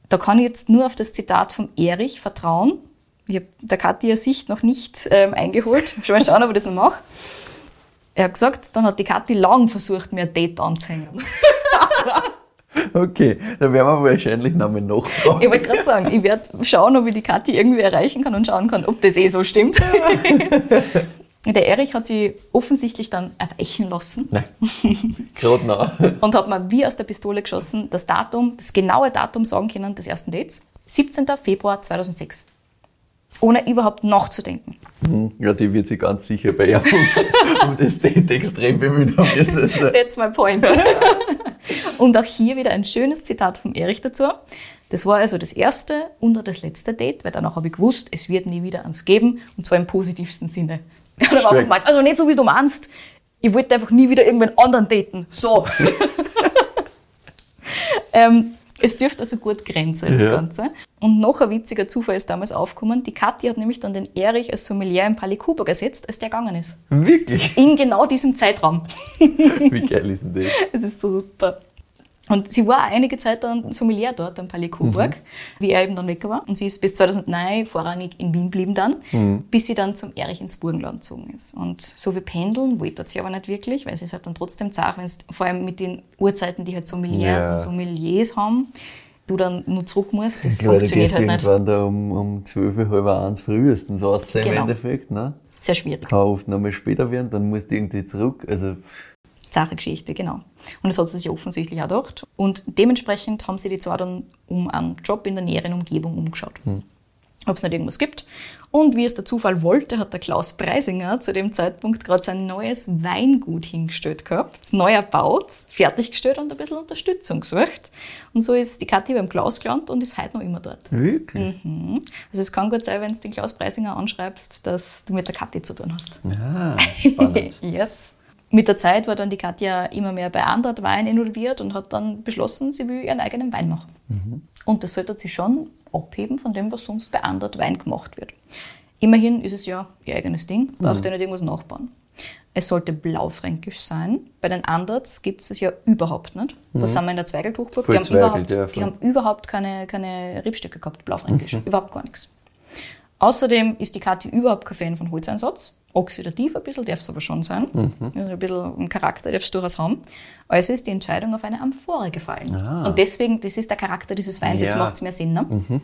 da kann ich jetzt nur auf das Zitat vom Erich vertrauen. Ich habe der Kathi ihre Sicht noch nicht ähm, eingeholt. Schon mal schauen, ob ich das noch mache. Er hat gesagt, dann hat die Kathi lang versucht, mir ein Date anzuhängen. <laughs> Okay, da werden wir wahrscheinlich nochmal nachfragen. Ich wollte gerade sagen, ich werde schauen, ob ich die Kathi irgendwie erreichen kann und schauen kann, ob das eh so stimmt. Der Erich hat sie offensichtlich dann erweichen lassen. Nein. Gerade noch. und hat mir wie aus der Pistole geschossen das Datum, das genaue Datum sagen können des ersten Dates. 17. Februar 2006. Ohne überhaupt nachzudenken. Hm, ja, die wird sich ganz sicher bei ihr <laughs> um, um das Date extrem bemühen. That's my point. <laughs> und auch hier wieder ein schönes Zitat vom Erich dazu. Das war also das erste und das letzte Date, weil danach habe ich gewusst, es wird nie wieder eins geben, und zwar im positivsten Sinne. <laughs> Einfach also nicht so, wie du meinst. Ich wollte einfach nie wieder irgendwen anderen daten. So. ähm, es dürfte also gut grenzen, das ja. Ganze. Und noch ein witziger Zufall ist damals aufgekommen. Die Kathi hat nämlich dann den Erich als Sommelier im Palais Cooper gesetzt, als der gegangen ist. Wirklich? In genau diesem Zeitraum. <laughs> Wie geil ist denn das? Es ist so super. Und sie war einige Zeit dann Sommelier dort am Palais Coburg, mhm. wie er eben dann weg war. Und sie ist bis 2009 vorrangig in Wien geblieben dann, mhm. bis sie dann zum Erich ins Burgenland gezogen ist. Und so wie pendeln wollte sie aber nicht wirklich, weil sie es halt dann trotzdem zart, wenn es vor allem mit den Uhrzeiten, die halt Sommeliers ja. und Sommeliers haben, du dann nur zurück musst, das Klar, funktioniert halt nicht. irgendwann da um, um 12, halb eins frühestens raus genau. im Endeffekt, ne? Sehr schwierig. Kann oft nochmal später werden, dann musst du irgendwie zurück, also Sache Geschichte, genau. Und das hat sie sich offensichtlich auch gedacht. Und dementsprechend haben sie die zwar dann um einen Job in der näheren Umgebung umgeschaut. Hm. Ob es nicht irgendwas gibt. Und wie es der Zufall wollte, hat der Klaus Preisinger zu dem Zeitpunkt gerade sein neues Weingut hingestellt gehabt, neu erbaut, fertiggestellt und ein bisschen Unterstützung gesucht. Und so ist die Kathi beim Klaus gelandet und ist heute noch immer dort. Wirklich? Mhm. Also es kann gut sein, wenn du den Klaus Preisinger anschreibst, dass du mit der Kathi zu tun hast. Ja, <laughs> spannend. yes. Mit der Zeit war dann die Katja immer mehr bei Andert Wein involviert und hat dann beschlossen, sie will ihren eigenen Wein machen. Mhm. Und das sollte sie schon abheben von dem, was sonst bei Andert Wein gemacht wird. Immerhin ist es ja ihr eigenes Ding, braucht mhm. ja nicht irgendwas nachbauen. Es sollte blaufränkisch sein. Bei den Anderts gibt es das ja überhaupt nicht. Mhm. Das sind wir in der Zweigeltuchburg. Die, haben überhaupt, ja, die haben überhaupt keine, keine Rebstöcke gehabt, blaufränkisch. Mhm. Überhaupt gar nichts. Außerdem ist die Kathi überhaupt kein Fan von Holzeinsatz oxidativ ein bisschen, darf es aber schon sein. Mhm. Also ein bisschen Charakter darf es durchaus haben. Also ist die Entscheidung auf eine Amphore gefallen. Ah. Und deswegen, das ist der Charakter dieses Weins, ja. jetzt macht es mehr Sinn. Ne? Mhm.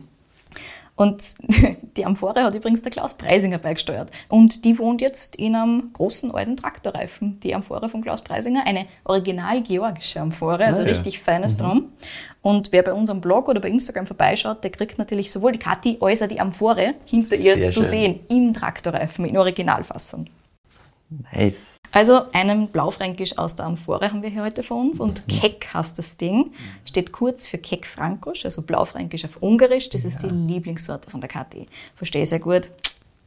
Und <laughs> die Amphore hat übrigens der Klaus Preisinger beigesteuert. Und die wohnt jetzt in einem großen alten Traktorreifen. Die Amphore von Klaus Preisinger, eine original georgische Amphore, also ah, richtig feines mhm. Drum. Und wer bei unserem Blog oder bei Instagram vorbeischaut, der kriegt natürlich sowohl die Kathi als auch die Amphore hinter ihr Sehr zu schön. sehen, im Traktorreifen, in Originalfassung. Nice. Also einen Blaufränkisch aus der Amphore haben wir hier heute vor uns und mhm. Keck heißt das Ding. Steht kurz für Keck Frankosch, also Blaufränkisch auf Ungarisch. Das ist die Lieblingssorte von der Kathi. Verstehe sehr gut.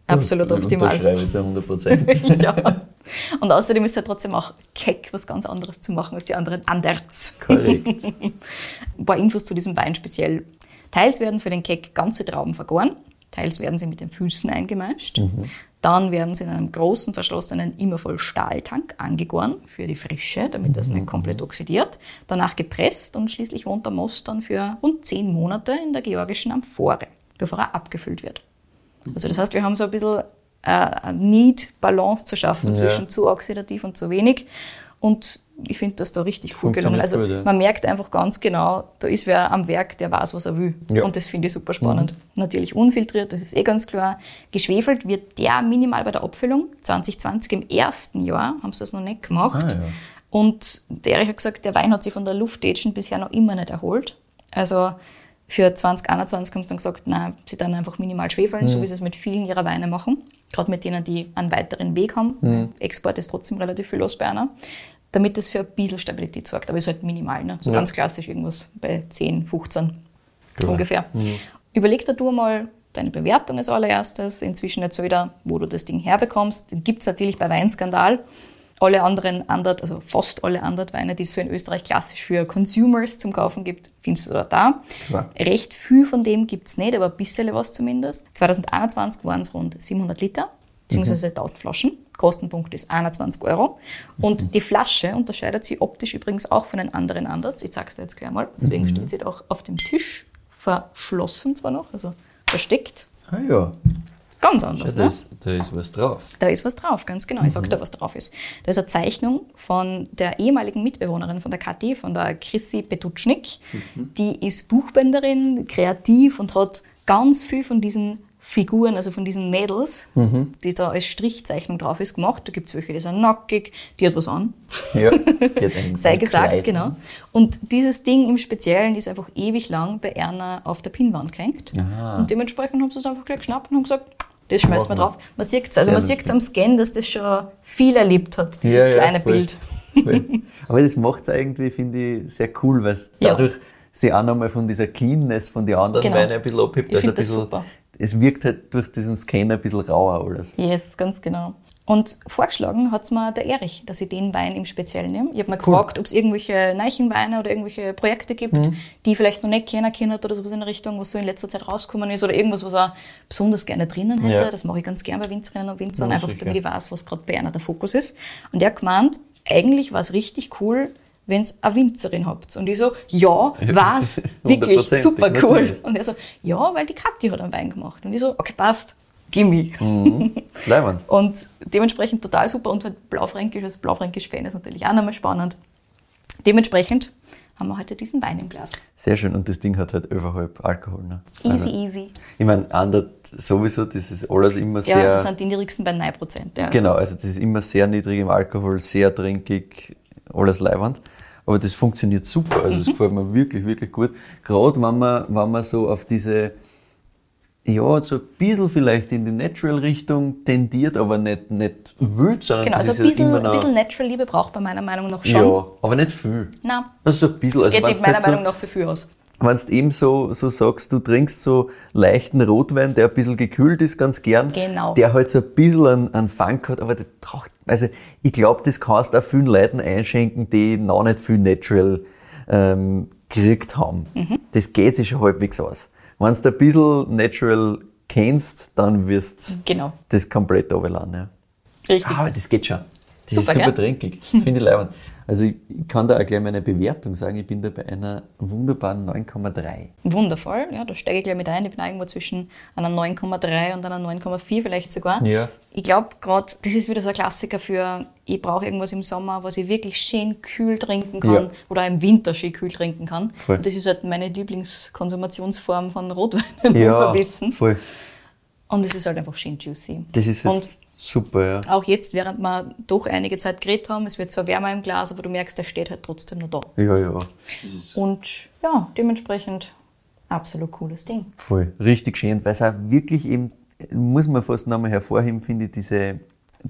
Absolut und, optimal. Unterschreibe jetzt 100 Prozent. <laughs> ja. Und außerdem ist ja trotzdem auch keck, was ganz anderes zu machen als die anderen Anderts. Korrekt. Ein paar Infos zu diesem Wein speziell. Teils werden für den Keck ganze Trauben vergoren, teils werden sie mit den Füßen eingemeischt. Mhm. Dann werden sie in einem großen, verschlossenen, immer voll Stahltank angegoren für die Frische, damit das nicht mhm. komplett oxidiert. Danach gepresst und schließlich wohnt der Most dann für rund zehn Monate in der georgischen Amphore, bevor er abgefüllt wird. Also das heißt, wir haben so ein bisschen äh, eine Need-Balance zu schaffen ja. zwischen zu oxidativ und zu wenig. Und ich finde das da richtig gut gelungen. Also gut, ja. man merkt einfach ganz genau, da ist wer am Werk, der weiß, was er will. Ja. Und das finde ich super spannend. Mhm. Natürlich unfiltriert, das ist eh ganz klar. Geschwefelt wird der minimal bei der Abfüllung. 2020 im ersten Jahr haben sie das noch nicht gemacht. Ah, ja. Und der Erich hat gesagt, der Wein hat sich von der Luftation bisher noch immer nicht erholt. Also für 2021 haben sie dann gesagt, nein, sie dann einfach minimal schwefeln, mhm. so wie sie es mit vielen ihrer Weine machen. Gerade mit denen, die einen weiteren Weg haben. Mhm. Export ist trotzdem relativ viel los bei einer. Damit das für ein bisschen Stabilität sorgt. Aber es ist halt minimal. Ne? So ja. ganz klassisch irgendwas bei 10, 15 Klar. ungefähr. Mhm. Überleg dir du mal deine Bewertung als allererstes. Inzwischen erzähl dir, wo du das Ding herbekommst. Den gibt es natürlich bei Weinskandal alle anderen Andert, also fast alle Andert Weine, die es so in Österreich klassisch für Consumers zum Kaufen gibt, findest du da da. Klar. Recht viel von dem gibt es nicht, aber ein bisschen was zumindest. 2021 waren es rund 700 Liter, beziehungsweise mhm. 1000 Flaschen. Kostenpunkt ist 21 Euro. Und mhm. die Flasche unterscheidet sich optisch übrigens auch von den anderen Anderts. Ich zeige es dir jetzt gleich mal. Deswegen mhm. steht sie auch auf dem Tisch, verschlossen zwar noch, also versteckt. Ah ja. Ganz anders. Ja, da, ne? ist, da ist was drauf. Da ist was drauf, ganz genau. Ich mhm. da, was drauf ist. Da ist eine Zeichnung von der ehemaligen Mitbewohnerin von der KT, von der Chrissy Petutschnik. Mhm. Die ist Buchbänderin, kreativ und hat ganz viel von diesen Figuren, also von diesen Mädels, Mhm. die da als Strichzeichnung drauf ist, gemacht. Da gibt es welche, die sind nackig, die hat was an, Ja, die hat <laughs> ein, sei gesagt, Kleid, genau. ne? Und dieses Ding im Speziellen ist einfach ewig lang bei Erna auf der Pinnwand gehängt. Aha. Und dementsprechend haben sie es einfach gleich geschnappt und haben gesagt, das Machen wir. drauf. Man sieht es also man sieht's am Scan, dass das schon viel erlebt hat, dieses Ja, ja, kleine voll. Bild. Voll. Aber das macht es irgendwie, finde ich, sehr cool, weil es Ja. dadurch sie auch nochmal von dieser Cleanness von den anderen Genau. Weinen ein bisschen abhebt. Ich Also ein das bisschen, super. Es wirkt halt durch diesen Scan ein bisschen rauer alles. Yes, ganz genau. Und vorgeschlagen hat es mir der Erich, dass ich den Wein im Speziellen nehme. Ich habe mir Cool. gefragt, ob es irgendwelche Neichenweine oder irgendwelche Projekte gibt, Mhm. die ich vielleicht noch nicht kennen kennt oder sowas in der Richtung, was so in letzter Zeit rausgekommen ist oder irgendwas, was er besonders gerne drinnen hätte. Ja. Das mache ich ganz gerne bei Winzerinnen und Winzern, Ja, einfach sicher. damit ich weiß, was gerade bei einer der Fokus ist. Und er hat gemeint, eigentlich war es richtig cool, wenn ihr eine Winzerin habt. Und ich so, ja, war's. <laughs> Wirklich, 100%ig, super cool. natürlich. Und er so, ja, weil die Kathi hat einen Wein gemacht. Und ich so, okay, passt, gimme. Leiband. <laughs> Und dementsprechend total super und halt Blaufränkisch als Blaufränkisch-Fan ist natürlich auch nochmal spannend. Dementsprechend haben wir heute diesen Wein im Glas. Sehr schön. Und das Ding hat halt 11,5 Alkohol. Ne? Easy, Also, easy. ich meine, Andert sowieso, das ist alles immer Ja, sehr. das sind die niedrigsten bei 9%. Ja, Genau, also das ist immer sehr niedrig im Alkohol, sehr trinkig, alles leiwand. Aber das funktioniert super, also Mhm. das <laughs> gefällt mir wirklich, wirklich gut. Gerade wenn man, wenn man so auf diese, ja, so ein bisschen vielleicht in die Natural-Richtung tendiert, aber nicht, nicht wild, sondern Genau, also ein bisschen, ja ein bisschen Natural Liebe braucht man meiner Meinung nach schon. Ja, aber nicht viel. Nein, Also so ein bisschen. das Also geht sich meiner nicht so- Meinung nach für viel aus. wenn du eben so, so sagst, du trinkst so leichten Rotwein, der ein bisschen gekühlt ist, ganz gern. Genau. Der halt so ein bisschen einen, einen Funk hat, aber der braucht, also ich glaube, das kannst du auch vielen Leuten einschenken, die noch nicht viel Natural ähm, gekriegt haben. Mhm. Das geht sich schon halbwegs aus. Wenn du ein bisschen Natural kennst, dann wirst du Genau, das komplett runterladen. Ja. richtig. Ah, aber das geht schon. Das Super, ist super gell? trinkig. Finde ich leibend. Also ich kann da auch gleich meine Bewertung sagen. Ich bin da bei einer wunderbaren 9,3. Wundervoll, ja, da steige ich gleich mit ein. Ich bin irgendwo zwischen einer 9,3 und einer 9,4 vielleicht sogar. Ja. Ich glaube gerade, das ist wieder so ein Klassiker für, ich brauche irgendwas im Sommer, was ich wirklich schön kühl trinken kann Ja. oder im Winter schön kühl trinken kann. Voll. Und das ist halt meine Lieblingskonsumationsform von Rotweinen, <laughs> wie wir wissen. voll. Und es ist halt einfach schön juicy. Das ist halt Und super, ja. auch jetzt, während wir doch einige Zeit geredet haben, es wird zwar wärmer im Glas, aber du merkst, der steht halt trotzdem noch da. Ja, ja. Und ja, dementsprechend absolut cooles Ding. Voll. Richtig schön, weil es auch wirklich eben, muss man fast nochmal hervorheben, finde ich, diese,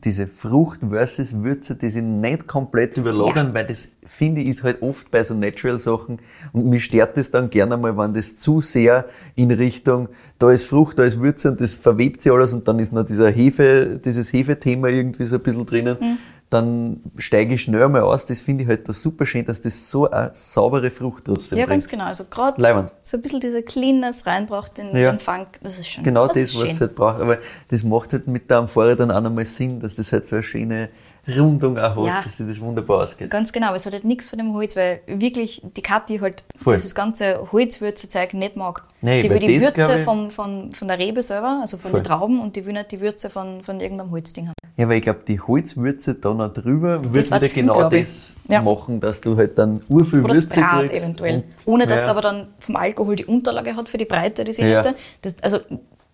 diese Frucht versus Würze, die sich nicht komplett überlagern, weil das, finde ich, ist halt oft bei so Natural-Sachen und mich stört das dann gerne mal, wenn das zu sehr in Richtung, da ist Frucht, da ist Würze und das verwebt sich alles und dann ist noch dieser Hefe, dieses Hefethema irgendwie so ein bisschen drinnen. Mhm. Dann steige ich schnell mal aus. Das finde ich halt das super schön, dass das so eine saubere Frucht trotzdem Ja, bringt. ganz genau. Also gerade so ein bisschen diese Cleanness reinbraucht, den, Ja. den Funk, das ist schon Genau das, das, was schön. es halt braucht. Aber das macht halt mit der Amphore dann auch nochmal Sinn, dass das halt so eine schöne Rundung auch hat, Ja. dass sich das wunderbar ausgeht. Ganz genau, es hat halt nichts von dem Holz, weil wirklich die Kathi halt Voll. dieses ganze Holzwürze-Zeug nicht mag. Nee, die will die das, Würze ich- von, von, von der Rebe selber, also von Voll. den Trauben, und die will nicht die Würze von, von irgendeinem Holzding haben. Ja, weil ich glaube, die Holzwürze da noch drüber wird wieder genau das Ja. machen, dass du halt dann urviel Oder das Würze Brat kriegst. eventuell. Ohne dass ja. es aber dann vom Alkohol die Unterlage hat für die Breite, die sie Ja. hätte. Das, also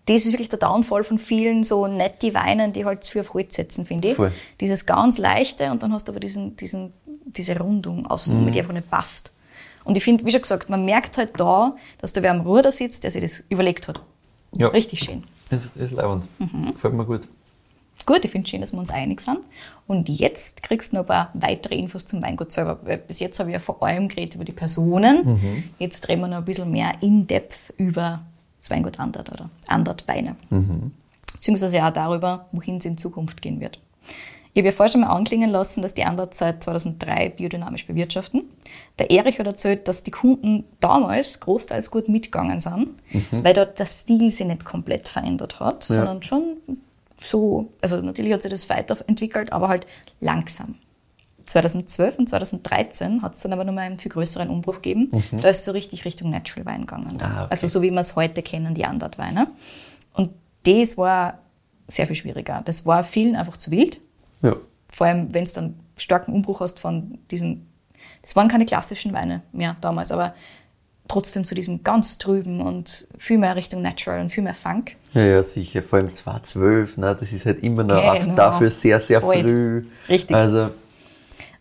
das ist wirklich der Downfall von vielen so netti Weinen, die halt zu viel auf Holz setzen, finde ich. Voll. Dieses ganz leichte und dann hast du aber diesen, diesen, diese Rundung außen, Mhm. die einfach nicht passt. Und ich finde, wie schon gesagt, man merkt halt da, dass da wer am Ruder sitzt, der sich das überlegt hat. Ja. Richtig schön. Das ist, ist leibend. Mhm. Gefällt mir gut. Gut, ich finde schön, dass wir uns einig sind. Und jetzt kriegst du noch ein paar weitere Infos zum Weingut selber. Weil bis jetzt habe ich ja vor allem geredet über die Personen. Mhm. Jetzt reden wir noch ein bisschen mehr in-depth über Weingut Andert oder Andert Beine. Mhm. Beziehungsweise auch darüber, wohin es in Zukunft gehen wird. Ich habe ja vorher schon mal anklingen lassen, dass die Andert seit 2003 biodynamisch bewirtschaften. Der Erich hat erzählt, dass die Kunden damals großteils gut mitgegangen sind, weil dort der Stil sich nicht komplett verändert hat, sondern schon so, also natürlich hat sich das weiterentwickelt, aber halt langsam. 2012 und 2013 hat es dann aber nochmal einen viel größeren Umbruch gegeben. Da ist so richtig Richtung Natural Wein gegangen. Ah, okay. Also so wie wir es heute kennen, die Andert-Weine. Und das war sehr viel schwieriger. Das war vielen einfach zu wild. Ja. Vor allem, wenn es dann starken Umbruch hast von diesen, das waren keine klassischen Weine mehr damals, aber trotzdem zu diesem ganz trüben und viel mehr Richtung Natural und viel mehr Funk. Ja, ja, sicher. Vor allem 2012, ne? das ist halt immer noch Genau. dafür sehr, sehr Alt. früh. Richtig. Also,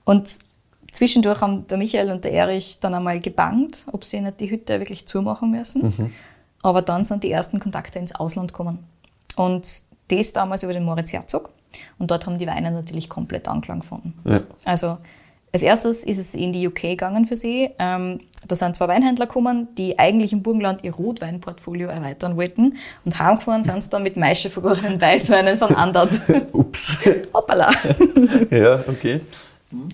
Und zwischendurch haben der Michael und der Erich dann einmal gebangt, ob sie nicht die Hütte wirklich zumachen müssen. Aber dann sind die ersten Kontakte ins Ausland gekommen. Und das damals über den Moritz Herzog. Und dort haben die Weine natürlich komplett Anklang gefunden. ja. Also als erstes ist es in die UK gegangen für sie. Ähm, da sind zwei Weinhändler gekommen, die eigentlich im Burgenland ihr Rotweinportfolio erweitern wollten. Und heimgefahren sind sie dann mit maischevergorenen Weißweinen von Andert. <laughs> Ups. Hoppala. <laughs> ja, okay.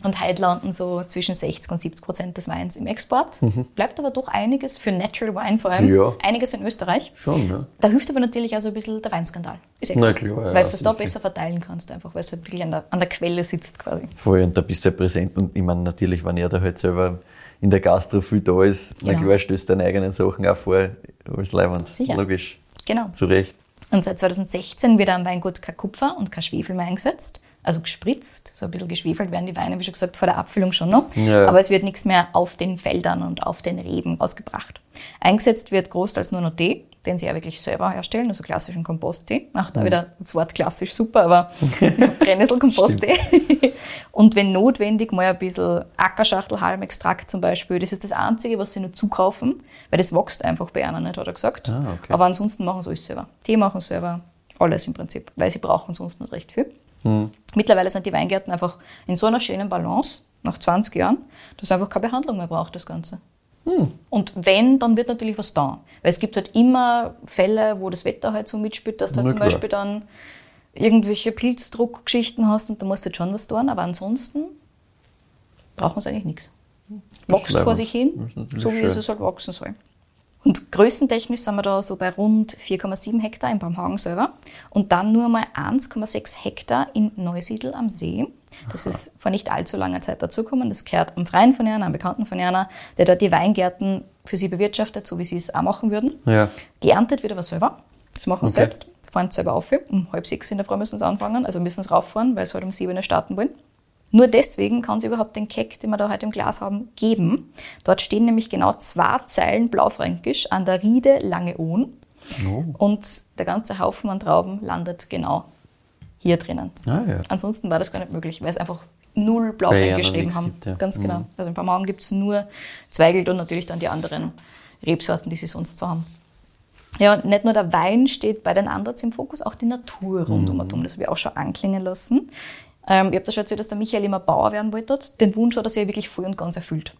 Und heute landen so zwischen 60 und 70 Prozent des Weins im Export. Bleibt aber doch einiges für Natural Wine vor allem. Mhm. Ja. Einiges in Österreich. Schon, ne? Da hilft aber natürlich auch so ein bisschen der Weinskandal. Ist eh Na klar. klar, ja, Weil du es da besser verteilen kannst, einfach, weil es halt wirklich an der, an der Quelle sitzt quasi. Voll, und da bist du ja präsent. Und ich meine, natürlich, wenn er da halt selber in der Gastro viel da ist, na Genau. klar stößt deine eigenen Sachen auch vor, als Leihwand. Sicher. Logisch. Genau. Zu Recht. Und seit 2016 wird am Weingut kein Kupfer und kein Schwefel mehr eingesetzt. Also gespritzt, so ein bisschen geschwefelt werden die Weine, wie schon gesagt, vor der Abfüllung schon noch. Ja. Aber es wird nichts mehr auf den Feldern und auf den Reben ausgebracht. Eingesetzt wird großteils nur noch Tee, den sie ja wirklich selber herstellen, also klassischen Komposttee. Auch da wieder das Wort klassisch super, aber <laughs> Brennnesselkomposttee. <laughs> und wenn notwendig, mal ein bisschen Ackerschachtelhalmextrakt zum Beispiel. Das ist das Einzige, was sie nur zukaufen, weil das wächst einfach bei einer nicht, hat er gesagt. Ah, okay. Aber ansonsten machen sie alles selber. Tee machen sie selber, alles im Prinzip, weil sie brauchen sonst nicht recht viel. Mittlerweile sind die Weingärten einfach in so einer schönen Balance, nach 20 Jahren, dass einfach keine Behandlung mehr braucht, das Ganze. Und wenn, dann wird natürlich was da. Weil es gibt halt immer Fälle, wo das Wetter halt so mitspielt, dass du halt zum klar. Beispiel dann irgendwelche Pilzdruckgeschichten hast und da musst du halt schon was tun. Aber ansonsten brauchen sie eigentlich nichts. Wächst vor sich hin, so wie schön. es halt wachsen soll. Und größentechnisch sind wir da so bei rund 4,7 Hektar in Bamhagen selber und dann nur mal 1,6 Hektar in Neusiedl am See. Das ist vor nicht allzu langer Zeit dazugekommen. Das gehört am Freien von Jana, einem Bekannten von Jana, der dort die Weingärten für sie bewirtschaftet, so wie sie es auch machen würden. Ja. Geerntet wird aber selber. Das machen sie Okay. selbst. Fahren selber auf. Um halb sechs in der Früh müssen sie anfangen, also müssen sie rauffahren, weil sie halt um sieben starten wollen. Nur deswegen kann sie überhaupt den Keck, den wir da heute im Glas haben, geben. Dort stehen nämlich genau zwei Zeilen Blaufränkisch an der Riede Langeohn. Oh. Und der ganze Haufen an Trauben landet genau hier drinnen. Ah, ja. Ansonsten war das gar nicht möglich, weil es einfach null Blaufränkisch geschrieben haben. gibt, ja. Ganz genau. Mhm. Also in Bamaugen gibt es nur Zweigelt und natürlich dann die anderen Rebsorten, die sie sonst so haben. Ja, und nicht nur der Wein steht bei den Anderts im Fokus, auch die Natur rund um und um. Das habe ich auch schon anklingen lassen. Ähm, ich habe da schon erzählt, dass der Michael immer Bauer werden wollte. Den Wunsch hat er sich wirklich voll und ganz erfüllt.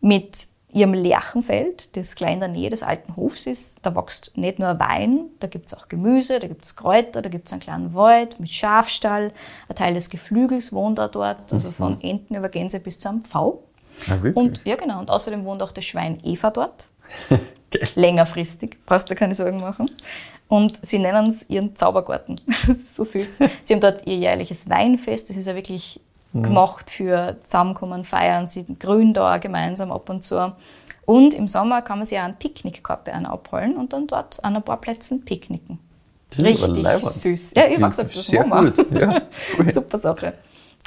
Mit ihrem Lerchenfeld, das gleich in der Nähe des alten Hofs ist, da wächst nicht nur Wein, da gibt es auch Gemüse, da gibt es Kräuter, da gibt es einen kleinen Wald mit Schafstall, ein Teil des Geflügels wohnt da dort, also von Enten über Gänse bis zu einem Pfau. Ah? Und ja, genau. Und außerdem wohnt auch das Schwein Eva dort. <laughs> Längerfristig, brauchst du keine Sorgen machen. Und sie nennen es ihren Zaubergarten. <laughs> Das ist so süß. Sie haben dort ihr jährliches Weinfest. Das ist ja wirklich gemacht für Zusammenkommen, Feiern. Sie grünen da auch gemeinsam ab und zu. Und im Sommer kann man sich auch einen Picknickkorb abholen und dann dort an ein paar Plätzen picknicken. Das ist aber Richtig süß. Ja, ich habe gesagt, das machen wir. Ja. <laughs> Super Sache.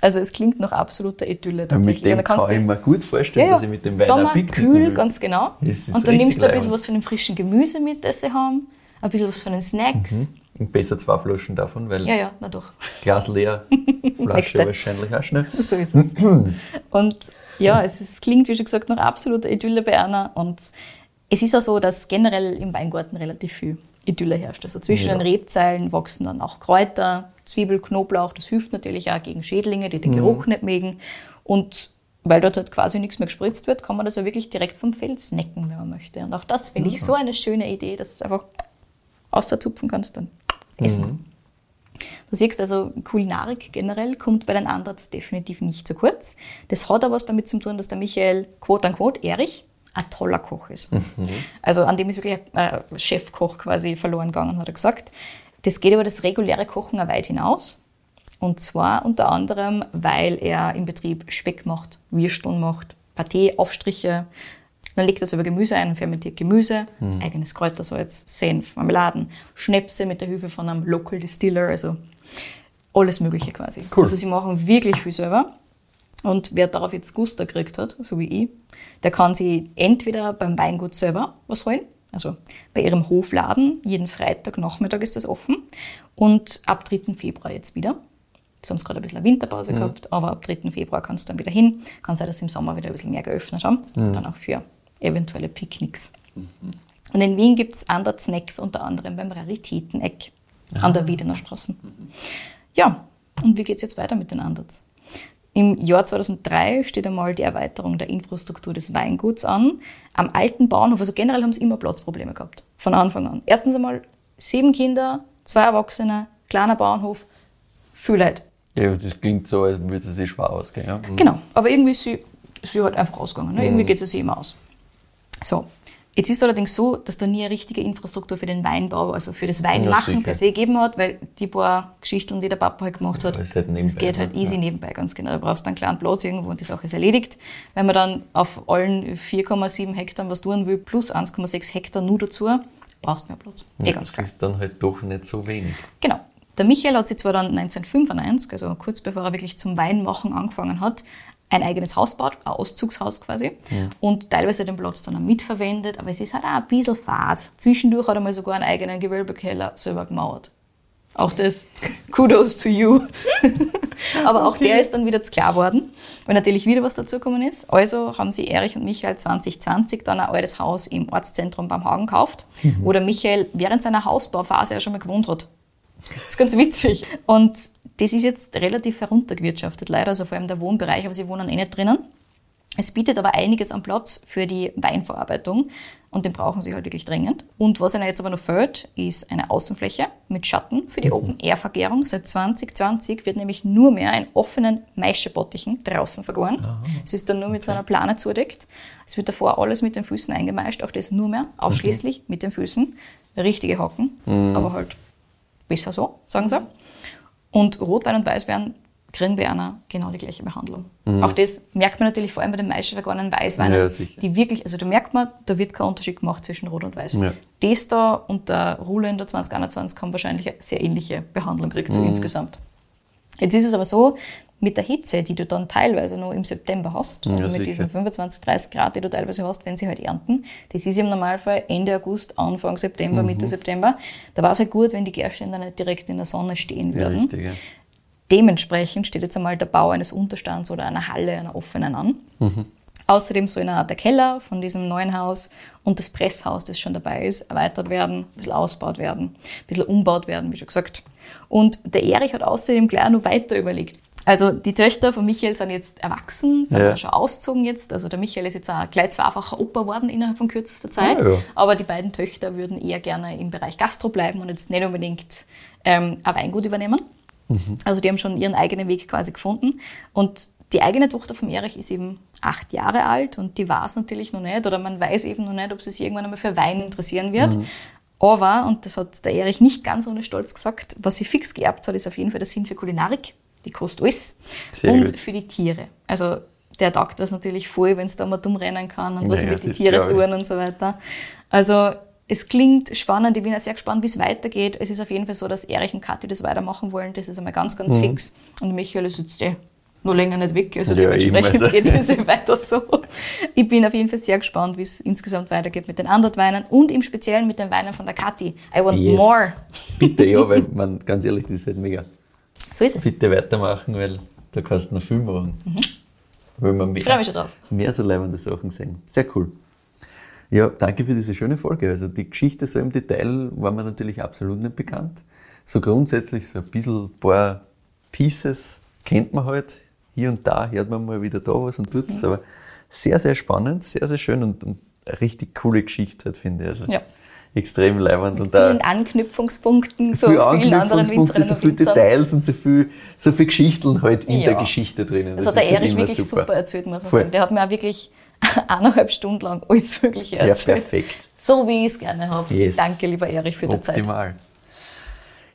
Also es klingt nach absoluter Idylle tatsächlich. mit dem Und da kannst kann ich mir gut vorstellen, ja, ja. dass ich mit dem Wein Sommer, kühl, will. ganz genau. Und dann nimmst du ein bisschen was von dem frischen Gemüse mit, das sie haben, ein bisschen was von den Snacks. Und besser zwei Flaschen davon, weil Ja, ja, na doch. Glas leer, <laughs> Flasche wahrscheinlich auch schnell. <laughs> So ist es. und ja, es ist, klingt, wie schon gesagt, nach absoluter Idylle bei einer. Und es ist auch so, dass generell im Weingarten relativ viel Idylle herrscht. Also zwischen Ja. den Rebzeilen wachsen dann auch Kräuter, Zwiebel, Knoblauch. Das hilft natürlich auch gegen Schädlinge, die den Mhm. Geruch nicht mögen. Und weil dort halt quasi nichts mehr gespritzt wird, kann man das ja wirklich direkt vom Feld snacken, wenn man möchte. Und auch das finde ich so eine schöne Idee, dass du es einfach auszupfen kannst und essen. Du siehst also, Kulinarik generell kommt bei den Anderts definitiv nicht zu kurz. Das hat aber was damit zu tun, dass der Michael, quote unquote, Erich, ein toller Koch ist. Also an dem ist wirklich ein äh, Chefkoch quasi verloren gegangen, hat er gesagt. Das geht über das reguläre Kochen auch weit hinaus. Und zwar unter anderem, weil er im Betrieb Speck macht, Würsteln macht, Pâté, Aufstriche. Dann legt er selber Gemüse ein, fermentiert Gemüse, eigenes Kräutersalz, Senf, Marmeladen, Schnäpse mit der Hilfe von einem Local Distiller, also alles Mögliche quasi. Cool. Also sie machen wirklich viel selber. Und wer darauf jetzt Guster gekriegt hat, so wie ich, der kann sie entweder beim Weingut selber was holen, also bei ihrem Hofladen, jeden Freitag Nachmittag ist das offen und ab 3. Februar jetzt wieder. Jetzt haben sie gerade ein bisschen eine Winterpause mhm. gehabt, aber ab 3. Februar kann es dann wieder hin. Kann sein, dass sie im Sommer wieder ein bisschen mehr geöffnet haben. Mhm. Dann auch für eventuelle Picknicks. Mhm. Und in Wien gibt es andere Snacks, unter anderem beim Raritäteneck an der Wiedener Straße. Mhm. Ja, und wie geht es jetzt weiter mit den Ansatz? Im Jahr 2003 steht einmal die Erweiterung der Infrastruktur des Weinguts an. Am alten Bauernhof, also generell haben sie immer Platzprobleme gehabt. Von Anfang an. Erstens einmal sieben Kinder, zwei Erwachsene, kleiner Bauernhof, viel Leute. Ja, das klingt so, als würde es sich schwer ausgehen. Ja? Mhm. Genau, aber irgendwie ist sie, sie halt einfach ausgegangen. Ne? Irgendwie mhm. geht es sich immer aus. So, Jetzt ist es allerdings so, dass da nie eine richtige Infrastruktur für den Weinbau, also für das Weinlachen ja, per se gegeben hat, weil die paar Geschichten, die der Papa halt gemacht hat, das, halt das geht halt easy ja. nebenbei, ganz genau. Da brauchst du einen kleinen Platz irgendwo und die Sache ist erledigt. Wenn man dann auf allen 4,7 Hektar was tun will, plus 1,6 Hektar nur dazu, brauchst du mehr Platz. Ja, eh ganz das klar. ist dann halt doch nicht so wenig. Genau. Der Michael hat sich zwar dann 1995, also kurz bevor er wirklich zum Weinmachen angefangen hat, ein eigenes Haus baut, ein Auszugshaus quasi, ja. und teilweise den Platz dann auch mitverwendet, aber es ist halt auch ein bisschen fad. Zwischendurch hat er mal sogar einen eigenen Gewölbekeller selber gemauert. Auch das, <laughs> Kudos to you. <laughs> aber auch der ist dann wieder zu klar geworden, weil natürlich wieder was dazugekommen ist. Also haben sie Erich und Michael 2020 dann ein altes Haus im Ortszentrum beim Hagen gekauft, mhm. wo der Michael während seiner Hausbauphase ja schon mal gewohnt hat. Das ist ganz witzig. Und das ist jetzt relativ heruntergewirtschaftet, leider, also vor allem der Wohnbereich, aber sie wohnen eh nicht drinnen. Es bietet aber einiges an Platz für die Weinverarbeitung und den brauchen sie halt wirklich dringend. Und was ihnen jetzt aber noch fehlt, ist eine Außenfläche mit Schatten für die mhm. Open-Air-Vergärung. Seit 2020 wird nämlich nur mehr in offenen Maischebottichen draußen vergoren. Es ist dann nur mit so einer Plane zudeckt. Es wird davor alles mit den Füßen eingemeischt, auch das nur mehr, ausschließlich mhm. mit den Füßen. Richtige Hocken, mhm. aber halt besser so, sagen sie. Und Rotwein und Weißwein kriegen bei einer genau die gleiche Behandlung. Mhm. Auch das merkt man natürlich vor allem bei den meisten vergorenen Weißweinen, ja, die wirklich, also da merkt man, da wird kein Unterschied gemacht zwischen Rot und Weiß. Ja. Das da und der Ruhle in der 2021 haben wahrscheinlich eine sehr ähnliche Behandlung gekriegt, so mhm. insgesamt. Jetzt ist es aber so, mit der Hitze, die du dann teilweise noch im September hast, also ja, mit diesen 25, 30 Grad, die du teilweise hast, wenn sie halt ernten, das ist im Normalfall Ende August, Anfang September, mhm. Mitte September, da war es halt gut, wenn die Gerstände nicht direkt in der Sonne stehen würden. Ja, richtig, ja. Dementsprechend steht jetzt einmal der Bau eines Unterstands oder einer Halle, einer offenen an. Mhm. Außerdem soll der Keller von diesem neuen Haus und das Presshaus, das schon dabei ist, erweitert werden, ein bisschen ausgebaut werden, ein bisschen umbaut werden, wie schon gesagt. Und der Erich hat außerdem gleich noch weiter überlegt, also die Töchter von Michael sind jetzt erwachsen, sind ja. schon ausgezogen jetzt. Also der Michael ist jetzt auch gleich zweifacher Opa geworden innerhalb von kürzester Zeit. Ja, ja. Aber die beiden Töchter würden eher gerne im Bereich Gastro bleiben und jetzt nicht unbedingt ähm, ein Weingut übernehmen. Mhm. Also die haben schon ihren eigenen Weg quasi gefunden. Und die eigene Tochter von Erich ist eben acht Jahre alt und die weiß natürlich noch nicht oder man weiß eben noch nicht, ob sie sich irgendwann einmal für Wein interessieren wird. Mhm. Aber, und das hat der Erich nicht ganz ohne Stolz gesagt, was sie fix geerbt hat, ist auf jeden Fall der Sinn für Kulinarik die kostet alles. Sehr und gut. für die Tiere. Also der taugt das natürlich voll, wenn es da mal dumm rennen kann und was naja, mit den Tieren tun und so weiter. Also es klingt spannend, ich bin auch sehr gespannt, wie es weitergeht. Es ist auf jeden Fall so, dass Erich und Kathi das weitermachen wollen. Das ist einmal ganz, ganz mhm. fix. Und Michael ist jetzt eh nur länger nicht weg. Also ja, dementsprechend also. geht es eh weiter so. Ich bin auf jeden Fall sehr gespannt, wie es insgesamt weitergeht mit den anderen Weinen und im Speziellen mit den Weinen von der Kathi. I want yes. more. Bitte, ja, weil man, ganz ehrlich, das ist halt mega. So ist es. Bitte weitermachen, weil da kannst du noch viel machen. Mhm. Weil wir mehr, Freue mich schon drauf. mehr so leibende Sachen sehen. Sehr cool. Ja, danke für diese schöne Folge. Also die Geschichte so im Detail war mir natürlich absolut nicht bekannt. So grundsätzlich so ein bisschen ein paar Pieces kennt man halt. Hier und da hört man mal wieder da was und tut das. Mhm. Aber sehr, sehr spannend, sehr, sehr schön und, und eine richtig coole Geschichte halt, finde ich. Also ja extrem leibend. Mit vielen Anknüpfungspunkten zu vielen anderen Winzerinnen so viele Details und so viel, so viel Geschichten halt in ja. der Geschichte drinnen. Das, das hat der halt Erich wirklich super. super. erzählt, muss man Voll. sagen. Der hat mir auch wirklich <laughs> eineinhalb Stunden lang alles Mögliche erzählt. Ja, perfekt. So wie ich es gerne habe. Yes. Danke, lieber Erich, für die Zeit. Optimal.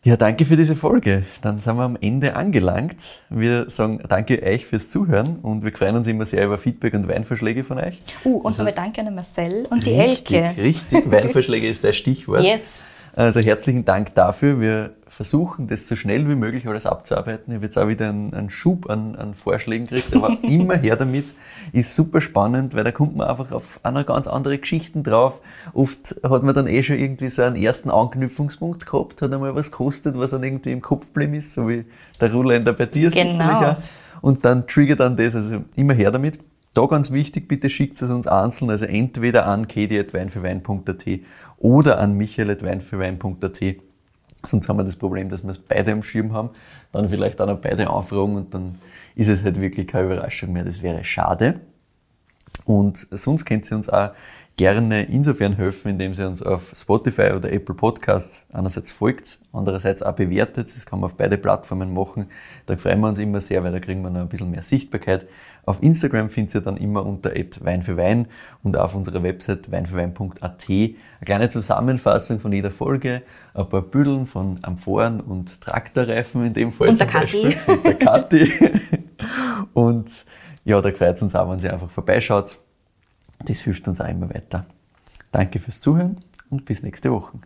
Ja, danke für diese Folge. Dann sind wir am Ende angelangt. Wir sagen danke euch fürs Zuhören und wir freuen uns immer sehr über Feedback und Weinvorschläge von euch. Uh, und nochmal danke an Marcel und die richtig, Elke. Richtig, Weinvorschläge ist das Stichwort. <laughs> Yes. Also herzlichen Dank dafür. Wir versuchen, das so schnell wie möglich alles abzuarbeiten. Ich habe jetzt auch wieder einen, einen Schub an, an, Vorschlägen gekriegt, aber <laughs> immer her damit. Ist super spannend, weil da kommt man einfach auf eine ganz andere Geschichten drauf. Oft hat man dann eh schon irgendwie so einen ersten Anknüpfungspunkt gehabt, hat einmal was gekostet, was dann irgendwie im Kopf geblieben ist, so wie der Ruländer bei dir genau. Und dann triggert dann das, also immer her damit. Da ganz wichtig, bitte schickt es uns einzeln, also entweder an kedi.weinfürwein.at oder an michael.weinfürwein.at. Sonst haben wir das Problem, dass wir es beide am Schirm haben, dann vielleicht auch noch beide anfragen und dann ist es halt wirklich keine Überraschung mehr. Das wäre schade. Und sonst könnt ihr uns auch gerne insofern helfen, indem ihr uns auf Spotify oder Apple Podcasts einerseits folgt, andererseits auch bewertet. Das kann man auf beide Plattformen machen. Da freuen wir uns immer sehr, weil da kriegen wir noch ein bisschen mehr Sichtbarkeit. Auf Instagram findet ihr dann immer unter Wein für Wein und auf unserer Website weinfürwein.at eine kleine Zusammenfassung von jeder Folge, ein paar Büdeln von Amphoren und Traktorreifen in dem Fall und der. Kathi. Und der Kathi. <laughs> und ja, da freut es uns auch, wenn ihr einfach vorbeischaut. Das hilft uns auch immer weiter. Danke fürs Zuhören und bis nächste Woche.